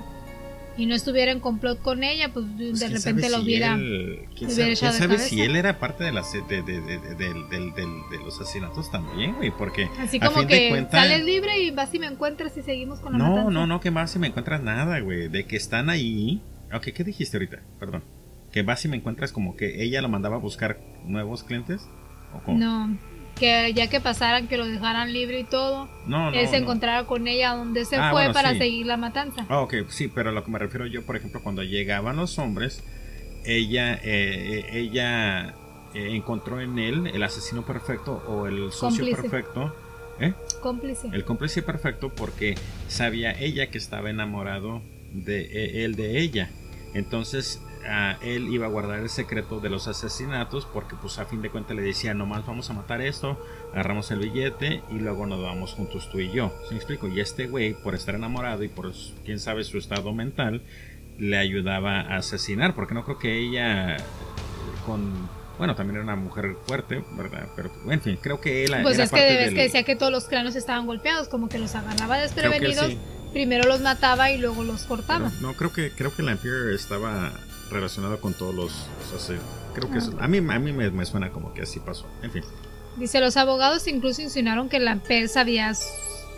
B: y no estuviera en complot con ella, pues de
A: Pues, ¿quién
B: repente
A: si
B: hubiera...
A: él- ¿Quién
B: hubiera
A: sabe,
B: echado de
A: si él era parte de, las, de, de, de, de- de los asesinatos también, güey? Porque
B: Así
A: a fin de
B: que
A: cuentas-
B: sales libre y vas y me encuentras y seguimos con la
A: No,
B: matanza.
A: no, no, que más si me encuentras nada, güey. De que están ahí. Ok, ¿qué dijiste ahorita? Perdón. Que vas y me encuentras como que ella lo mandaba a buscar nuevos clientes. ¿O cómo?
B: No, que ya que pasaran, que lo dejaran libre y todo,
A: no, no.
B: él se
A: no.
B: encontrara con ella donde se
A: Ah,
B: fue
A: bueno,
B: para
A: sí.
B: seguir la matanza.
A: Ah, ok, sí, pero a lo que me refiero yo, por ejemplo, cuando llegaban los hombres, ella, eh, ella eh, encontró en él el asesino perfecto o el socio
B: Cómplice.
A: perfecto. ¿Eh?
B: Cómplice.
A: El cómplice perfecto porque sabía ella que estaba enamorado de eh, él de ella. Entonces ah, él iba a guardar el secreto de los asesinatos porque pues a fin de cuentas le decía nomás vamos a matar esto, agarramos el billete y luego nos vamos juntos tú y yo. ¿Sí me explico? Y este güey por estar enamorado y por quién sabe su estado mental le ayudaba a asesinar porque no creo que ella con bueno, también era una mujer fuerte, ¿verdad? Pero, en fin, creo que él
B: Pues
A: era
B: es que debes
A: del-
B: que decía que todos los cráneos estaban golpeados, como que los agarraba desprevenidos,
A: sí.
B: primero los mataba y luego los cortaba.
A: Pero no, creo que creo que la Empire estaba relacionado con todos los. o sea, sí, creo que
B: Ah.
A: eso- a mí, a mí me, me suena como que así pasó. En fin.
B: Dice, los abogados incluso insinuaron que Lamper sabía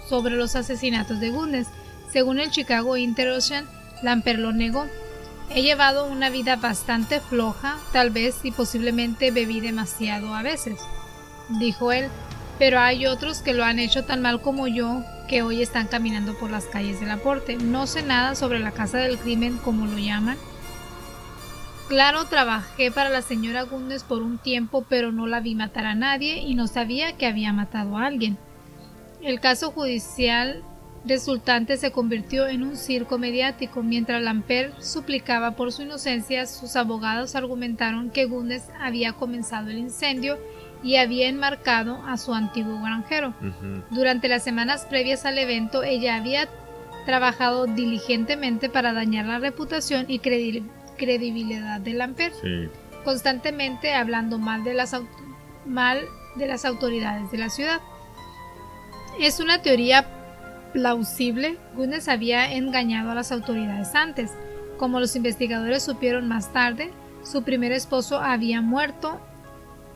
B: sobre los asesinatos de Gundes. Según el Chicago Inter-Ocean, Lamper lo negó. He llevado una vida bastante floja, tal vez y posiblemente bebí demasiado a veces, dijo él, pero hay otros que lo han hecho tan mal como yo que hoy están caminando por las calles del aporte. No sé nada sobre la casa del crimen como lo llaman. Claro, trabajé para la señora Gundes por un tiempo, pero no la vi matar a nadie y no sabía que había matado a alguien. El caso judicial resultante se convirtió en un circo mediático. Mientras Lamper suplicaba por su inocencia, sus abogados argumentaron que Gundes había comenzado el incendio y había enmarcado a su antiguo granjero. Durante las semanas previas al evento, ella había trabajado diligentemente para dañar la reputación y credi- credibilidad de Lamper
A: Sí.
B: constantemente hablando mal de las mal de las autoridades de la ciudad. Es una teoría plausible. Gunes había engañado a las autoridades antes. Como los investigadores supieron más tarde, su primer esposo había muerto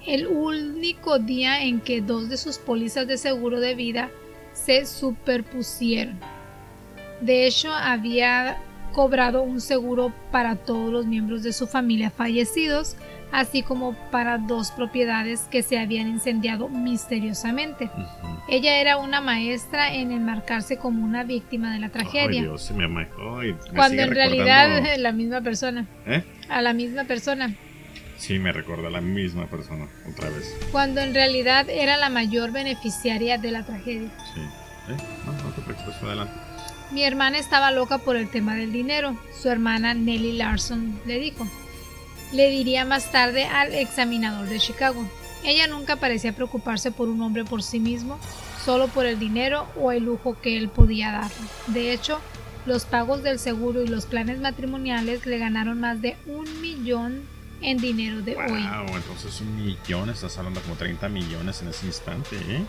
B: el único día en que dos de sus pólizas de seguro de vida se superpusieron. De hecho, había cobrado un seguro para todos los miembros de su familia fallecidos, así como para dos propiedades que se habían incendiado misteriosamente. Ella era una maestra en enmarcarse como una víctima de la tragedia. cuando en realidad [LAUGHS] la misma persona.
A: ¿Eh?
B: A la misma persona.
A: Sí, me recuerda a la misma persona otra vez.
B: Cuando en realidad era la mayor beneficiaria de la tragedia.
A: Sí. ¿Eh? No, no te preocupes, adelante.
B: Mi hermana estaba loca por el tema del dinero. Su hermana Nellie Larson le dijo. Le diría más tarde al examinador de Chicago. Ella nunca parecía preocuparse por un hombre por sí mismo, solo por el dinero o el lujo que él podía darle. De hecho, los pagos del seguro y los planes matrimoniales le ganaron más de un millón en dinero de hoy.
A: Wow, entonces un millón, estás hablando como 30 millones en ese instante, ¿eh?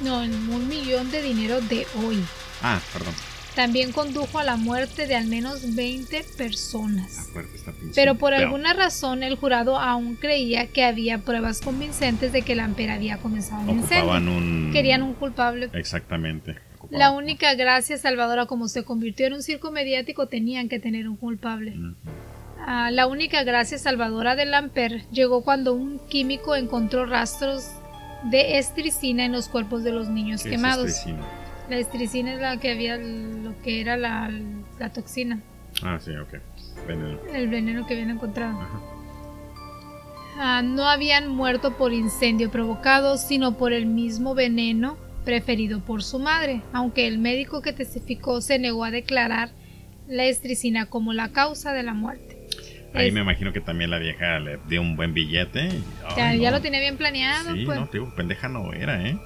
B: No, un millón de dinero de hoy.
A: Ah, perdón.
B: También condujo a la muerte de al menos 20 personas. Pero por alguna razón el jurado aún creía que había pruebas convincentes de que Lamper había comenzado el incendio. Querían un culpable.
A: Exactamente.
B: La única gracia salvadora como se convirtió en un circo mediático tenían que tener un culpable. Ah, la única gracia salvadora de Lamper llegó cuando un químico encontró rastros de estricina en los cuerpos de los niños quemados. La estricina es la que había, lo que era la, toxina.
A: Ah, sí, ok.
B: Veneno. El veneno que habían encontrado. Ah, no habían muerto por incendio provocado, sino por el mismo veneno preferido por su madre, aunque el médico que testificó se negó a declarar la estricina como la causa de la muerte.
A: Ahí me imagino que también la vieja le dio un buen billete.
B: ya, ya, lo tenía bien planeado.
A: Sí,
B: pues.
A: no, digo, pendeja no era, ¿eh?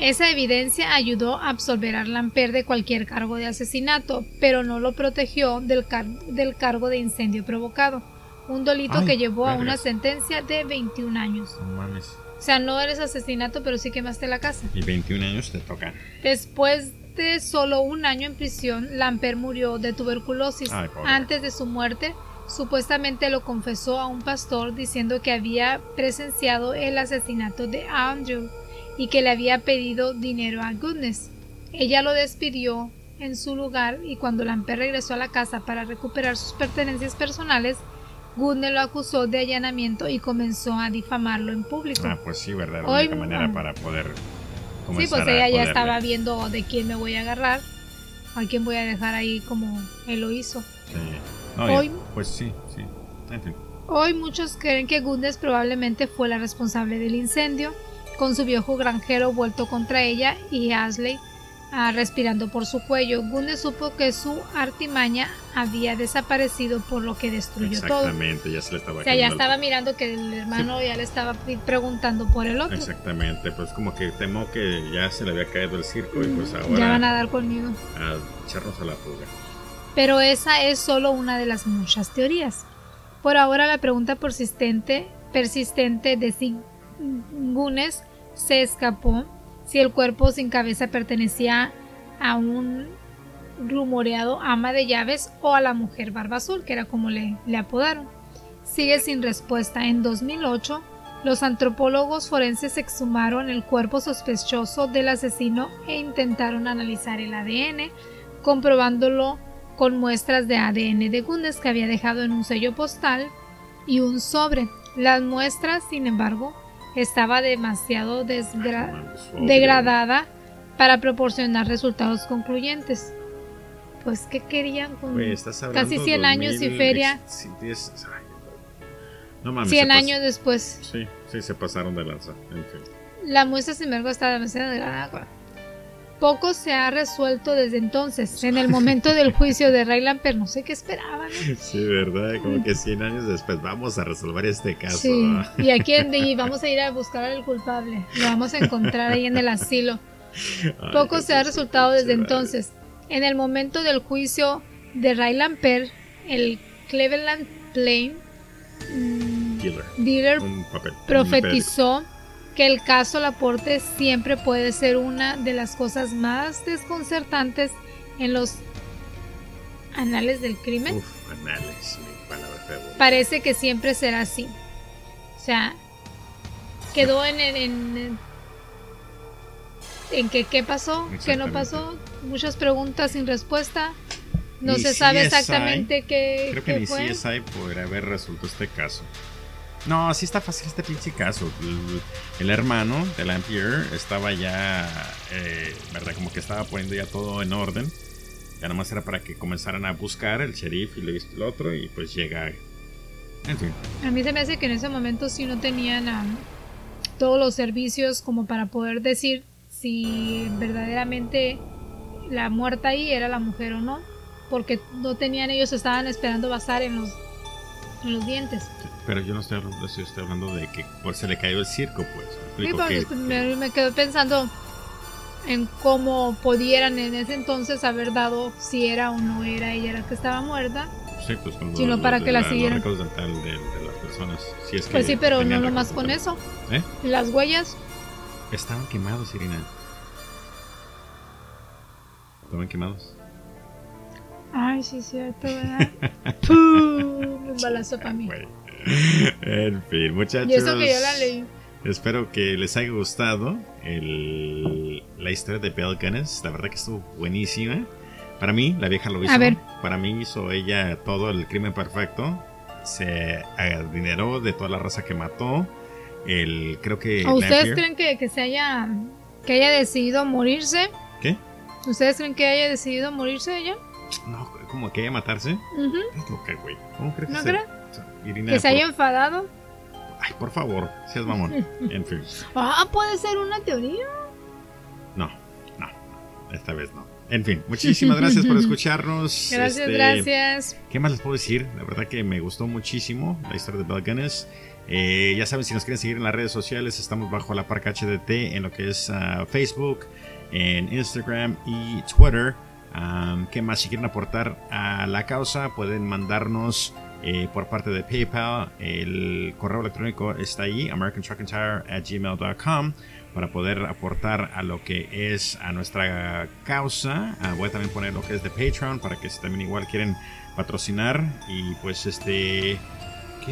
B: Esa evidencia ayudó a absolver a Lamper de cualquier cargo de asesinato, pero no lo protegió del, del cargo de incendio provocado, un delito que llevó a una sentencia de 21 años.
A: No mames.
B: O sea, no eres asesinato, pero sí quemaste la casa.
A: Y 21 años te tocan.
B: Después de solo un año en prisión, Lamper murió de tuberculosis. Antes de su muerte, supuestamente lo confesó a un pastor diciendo que había presenciado el asesinato de Andrew y que le había pedido dinero a Goodness. Ella lo despidió en su lugar y cuando Lamper regresó a la casa para recuperar sus pertenencias personales, Goodness lo acusó de allanamiento y comenzó a difamarlo en público.
A: Ah, pues sí, ¿verdad? La única manera para poder
B: Sí, pues ella ya estaba viendo de quién me voy a agarrar, a quién voy a dejar ahí como él lo hizo.
A: Sí. Hoy, pues sí, sí.
B: Hoy muchos creen que Goodness probablemente fue la responsable del incendio con su viejo granjero vuelto contra ella y Ashley ah, respirando por su cuello. Gunde supo que su artimaña había desaparecido por lo que destruyó todo.
A: Exactamente, ya se le estaba
B: O sea, ya estaba mirando que el hermano ya le estaba preguntando por el otro.
A: Exactamente, pues como que temo que ya se le había caído el circo y pues ahora...
B: Ya van a dar conmigo.
A: A echarnos a la fuga.
B: Pero esa es solo una de las muchas teorías. Por ahora la pregunta persistente, persistente de si Gunes se escapó, si el cuerpo sin cabeza pertenecía a un rumoreado ama de llaves o a la mujer barba azul, que era como le, le apodaron. Sigue sin respuesta. En 2008, los antropólogos forenses exhumaron el cuerpo sospechoso del asesino e intentaron analizar el ADN, comprobándolo con muestras de ADN de Gundes que había dejado en un sello postal y un sobre. Las muestras, sin embargo, estaba demasiado degradada para proporcionar resultados concluyentes. Pues, ¿qué querían con casi 100 años y feria? 100 años después.
A: Sí, sí, se pasaron de lanza.
B: La muestra, sin embargo, está demasiado degradada. Poco se ha resuelto desde entonces. En el momento del juicio de Rayland, pero no sé qué esperaban.
A: Sí, verdad, como que 100 años después vamos a resolver este caso.
B: Sí. Y aquí y vamos a ir a buscar al culpable. Lo vamos a encontrar ahí en el asilo. Poco se ha resultado desde entonces. En el momento del juicio de Rayland Per, el Cleveland Plain
A: mm,
B: dealer, profetizó que el caso Laporte siempre puede ser una de las cosas más desconcertantes en los anales del crimen.
A: Uf, anales,
B: Parece que siempre será así. O sea, quedó en, en, en, en que qué pasó, qué no pasó, muchas preguntas sin respuesta. No se sabe exactamente qué,
A: Creo que ni CSI podría haber resuelto este caso. No, sí está fácil este pinche caso. El, hermano de Lampier estaba ya, eh, ¿verdad? Como que estaba poniendo ya todo en orden. Ya nomás era para que comenzaran a buscar el sheriff y el otro y pues llega. En fin.
B: A mí se me hace que en ese momento sí no tenían todos los servicios como para poder decir si verdaderamente la muerta ahí era la mujer o no. Porque no tenían, ellos estaban esperando basar en los, en los dientes.
A: Pero yo no estoy hablando, estoy hablando de que por se le cayó el circo, pues.
B: Sí, pues, me, me quedo pensando en cómo pudieran en ese entonces haber dado si era o no era ella la que estaba muerta.
A: Sí, pues con
B: sino para que la, siguieran.
A: Los de, de, las personas. Si es que
B: pues sí, pero no nomás con eso.
A: ¿Eh?
B: Las huellas.
A: Estaban quemados, Irina. Estaban quemados.
B: Ay, sí, cierto, ¿verdad? [LAUGHS] ¡Pum! Un balazo para mí.
A: En fin, muchachos.
B: Y eso que yo la leí.
A: Espero que les haya gustado el, la historia de Belle Gunness. La verdad que estuvo buenísima. Para mí, la vieja lo hizo.
B: A ver.
A: Para mí hizo ella todo el crimen perfecto. Se adineró de toda la raza que mató. El, creo que.
B: ustedes creen que, que, se haya. que haya decidido morirse?
A: ¿Qué?
B: ¿Ustedes creen que haya decidido morirse ella?
A: No, como que haya matarse. Es que, güey. ¿Cómo crees
B: ¿No
A: que
B: creen? ¿Que se haya enfadado?
A: Ay, por favor, seas mamón. [LAUGHS] En fin.
B: Ah, puede ser una teoría.
A: No, no, esta vez no. En fin, muchísimas gracias por [LAUGHS] escucharnos.
B: Gracias, este, gracias.
A: ¿Qué más les puedo decir? La verdad que me gustó muchísimo la historia de Bell eh, ya saben, si nos quieren seguir en las redes sociales, estamos bajo la parca HDT en lo que es uh, Facebook, en Instagram y Twitter. Um, ¿Qué más? Si quieren aportar a la causa, pueden mandarnos eh, por parte de PayPal. El correo electrónico está ahí, americantruckandtire@gmail.com para poder aportar a lo que es a nuestra causa. Ah, voy a también poner lo que es de Patreon para que si también igual quieren patrocinar y pues este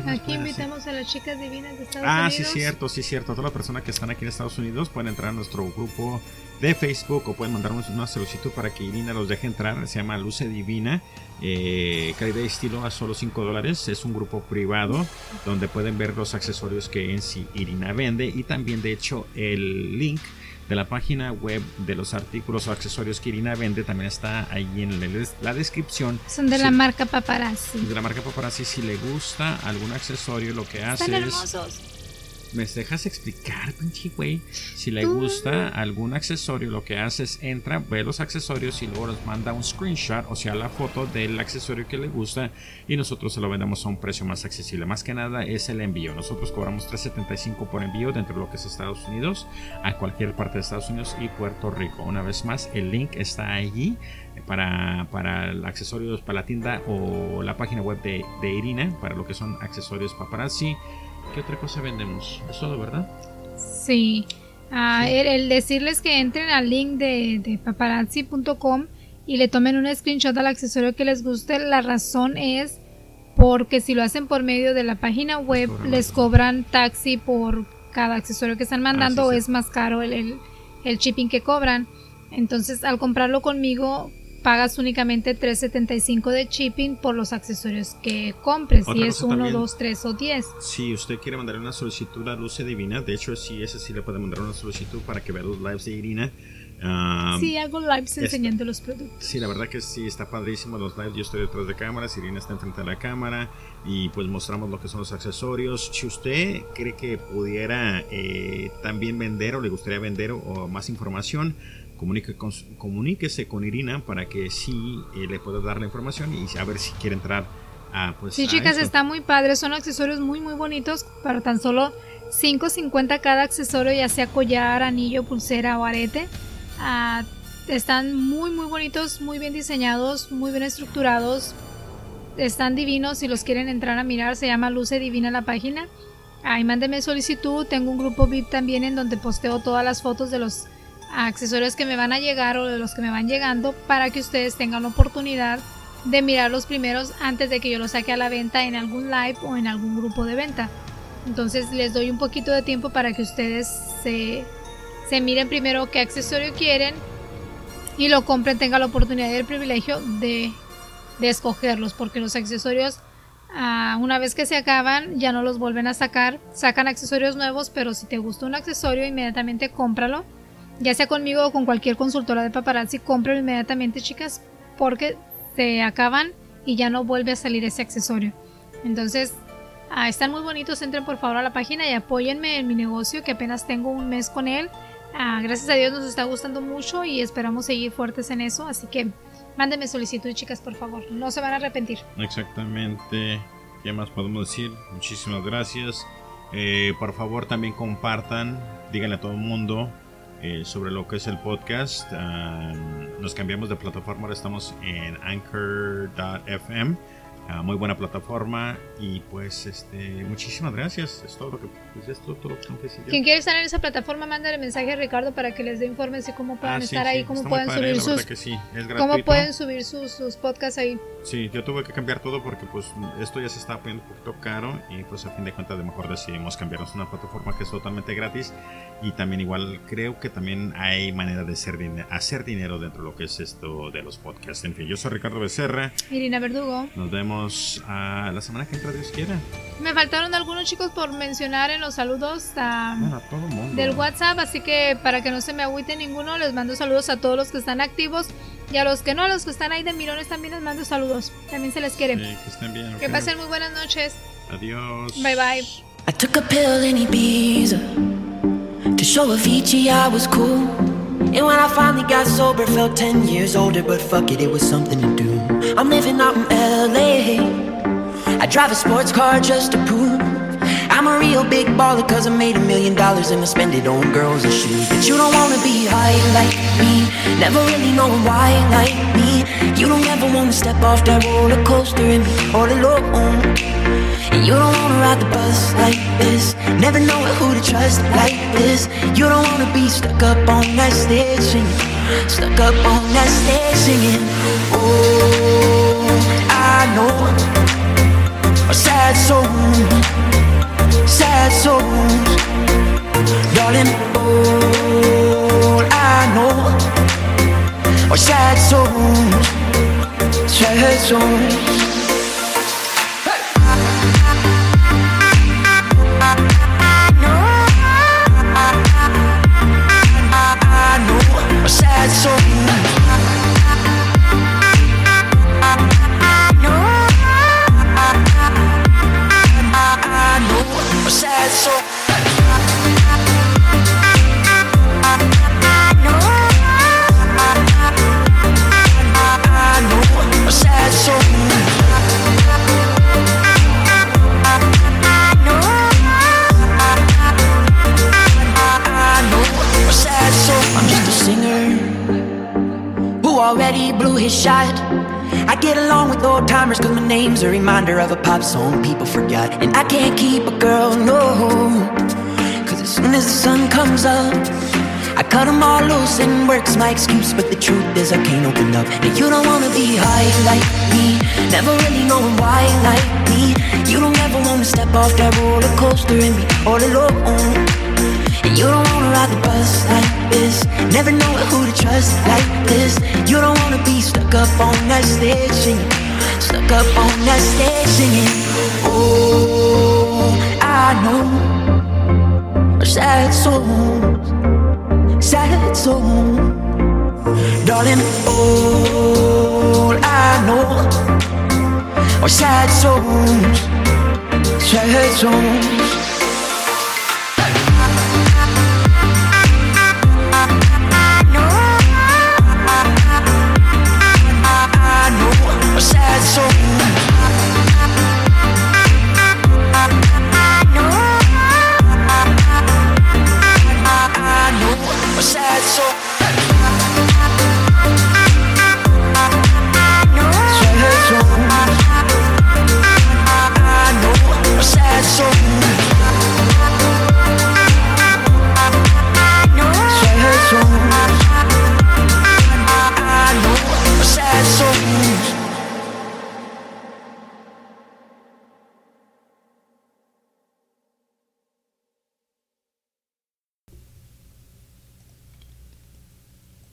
B: Aquí invitamos a las chicas divinas de Estados
A: ah,
B: Unidos.
A: Ah, sí, cierto, sí, cierto. Todas las personas que están aquí en Estados Unidos pueden entrar a nuestro grupo de Facebook o pueden mandarnos una solicitud para que Irina los deje entrar. Se llama Luce Divina. Eh, calidad y estilo a solo 5 dólares. Es un grupo privado donde pueden ver los accesorios que en sí Irina vende y también de hecho el link de la página web de los artículos o accesorios que Irina vende también está ahí en la descripción.
B: Son de la marca Paparazzi.
A: De la marca Paparazzi, si le gusta algún accesorio, lo que hace
B: Están
A: es... ¿Me dejas explicar, pinche güey? Si le gusta algún accesorio, lo que hace es entra, ve los accesorios y luego nos manda un screenshot, o sea, la foto del accesorio que le gusta y nosotros se lo vendemos a un precio más accesible. Más que nada es el envío. Nosotros cobramos 3.75 por envío dentro de lo que es Estados Unidos a cualquier parte de Estados Unidos y Puerto Rico. Una vez más, el link está allí para, para accesorios para la tienda o la página web de, de Irina para lo que son accesorios paparazzi ¿Qué otra cosa vendemos? Es todo, ¿verdad?
B: Sí. Ah, el, decirles que entren al link de, paparazzi.com y le tomen un screenshot al accesorio que les guste. La razón es porque si lo hacen por medio de la página web, les cobran taxi por cada accesorio que están mandando ah, es más caro el, el, el shipping que cobran. Entonces, al comprarlo conmigo, pagas únicamente 3.75 de shipping por los accesorios que compres, si es 1, 2, 3 o 10.
A: Si usted quiere mandar una solicitud a Luce Divina, de hecho, sí, ese sí le puede mandar una solicitud para que vea los lives de Irina.
B: Um, sí, hago lives enseñando los productos.
A: Sí, la verdad que sí, está padrísimo los lives. Yo estoy detrás de cámaras, Irina está enfrente de la cámara y pues mostramos lo que son los accesorios. Si usted cree que pudiera eh, también vender o le gustaría vender o más información, con, comuníquese con Irina para que sí eh, le pueda dar la información y a ver si quiere entrar a pues
B: sí chicas está muy padre. Son accesorios muy muy bonitos para tan solo 5.50 cada accesorio ya sea collar anillo pulsera o arete. Ah, están muy muy bonitos muy bien diseñados muy bien estructurados. Están divinos si los quieren entrar a mirar se llama Luce Divina la página. Ahí mándeme solicitud. Tengo un grupo VIP también en donde posteo todas las fotos de los accesorios que me van a llegar o de los que me van llegando para que ustedes tengan la oportunidad de mirar los primeros antes de que yo los saque a la venta en algún live o en algún grupo de venta. Entonces les doy un poquito de tiempo para que ustedes se, se miren primero qué accesorio quieren y lo compren, tengan la oportunidad y el privilegio de, de escogerlos, porque los accesorios ah, una vez que se acaban ya no los vuelven a sacar, sacan accesorios nuevos, pero si te gusta un accesorio inmediatamente cómpralo, ya sea conmigo o con cualquier consultora de paparazzi, cómpralo inmediatamente chicas, porque se acaban y ya no vuelve a salir ese accesorio. Entonces, ah, están muy bonitos, entren por favor a la página y apóyenme en mi negocio que apenas tengo un mes con él. Ah, gracias a Dios nos está gustando mucho y esperamos seguir fuertes en eso, así que mándenme solicitud chicas por favor, no se van a arrepentir.
A: Exactamente, ¿qué más podemos decir? Muchísimas gracias. Eh, por favor también compartan, díganle a todo el mundo eh, sobre lo que es el podcast. Ah, nos cambiamos de plataforma, ahora estamos en anchor.fm. Ah, muy buena plataforma y pues este muchísimas gracias. Es todo lo que pues, es todo, lo que tengo que decir
B: quien quiere estar en esa plataforma mándale mensaje a Ricardo para que les dé informes de cómo pueden estar ahí cómo pueden subir sus cómo pueden subir sus, sus, podcasts ahí.
A: Sí yo tuve que cambiar todo porque pues esto ya se estaba poniendo un poquito caro y pues a fin de cuentas de mejor decidimos cambiarnos a una plataforma que es totalmente gratis y también igual creo que también hay manera de hacer, hacer dinero dentro de lo que es esto de los podcasts. En fin yo soy Ricardo Becerra.
B: Irina Verdugo.
A: Nos vemos a la semana que entra, Dios quiera.
B: Me faltaron algunos chicos por mencionar en los saludos
A: a, todo mundo.
B: del WhatsApp, así que para que no se me agüite ninguno, les mando saludos a todos los que están activos y a los que no, a los que están ahí de mirones también les mando saludos. También se les quiere.
A: que estén bien.
B: Que pasen muy buenas noches.
A: Adiós.
B: Bye bye.
C: I took a pill in Ibiza to show Avicii I was cool. And when I finally got sober, felt 10 years older, but fuck it, it was something to do. I'm living out in LA. I drive a sports car just to prove I'm a real big baller, cause I made a million dollars and I spend it on girls and shoes. But you don't wanna be high like me, never really knowing why like me. You don't ever wanna step off that roller coaster and be all alone. And you don't wanna ride the bus like this Never know who to trust like this You don't wanna be stuck up on that stage Stuck up on that stage singing. Oh, I know. A sad soul. Sad souls Darling, all I know. Are sad souls Sad souls excuse. But the truth is, I can't open up. And you don't wanna be high like me. Never really knowing why like me. You don't ever wanna step off that roller coaster and be all alone. And you don't wanna ride the bus like this. Never know who to trust like this. You don't wanna be stuck up on that stage singing. Stuck up on that stage singing Oh, I know Sad souls Sad souls Darling, all I know Are sad souls Sad souls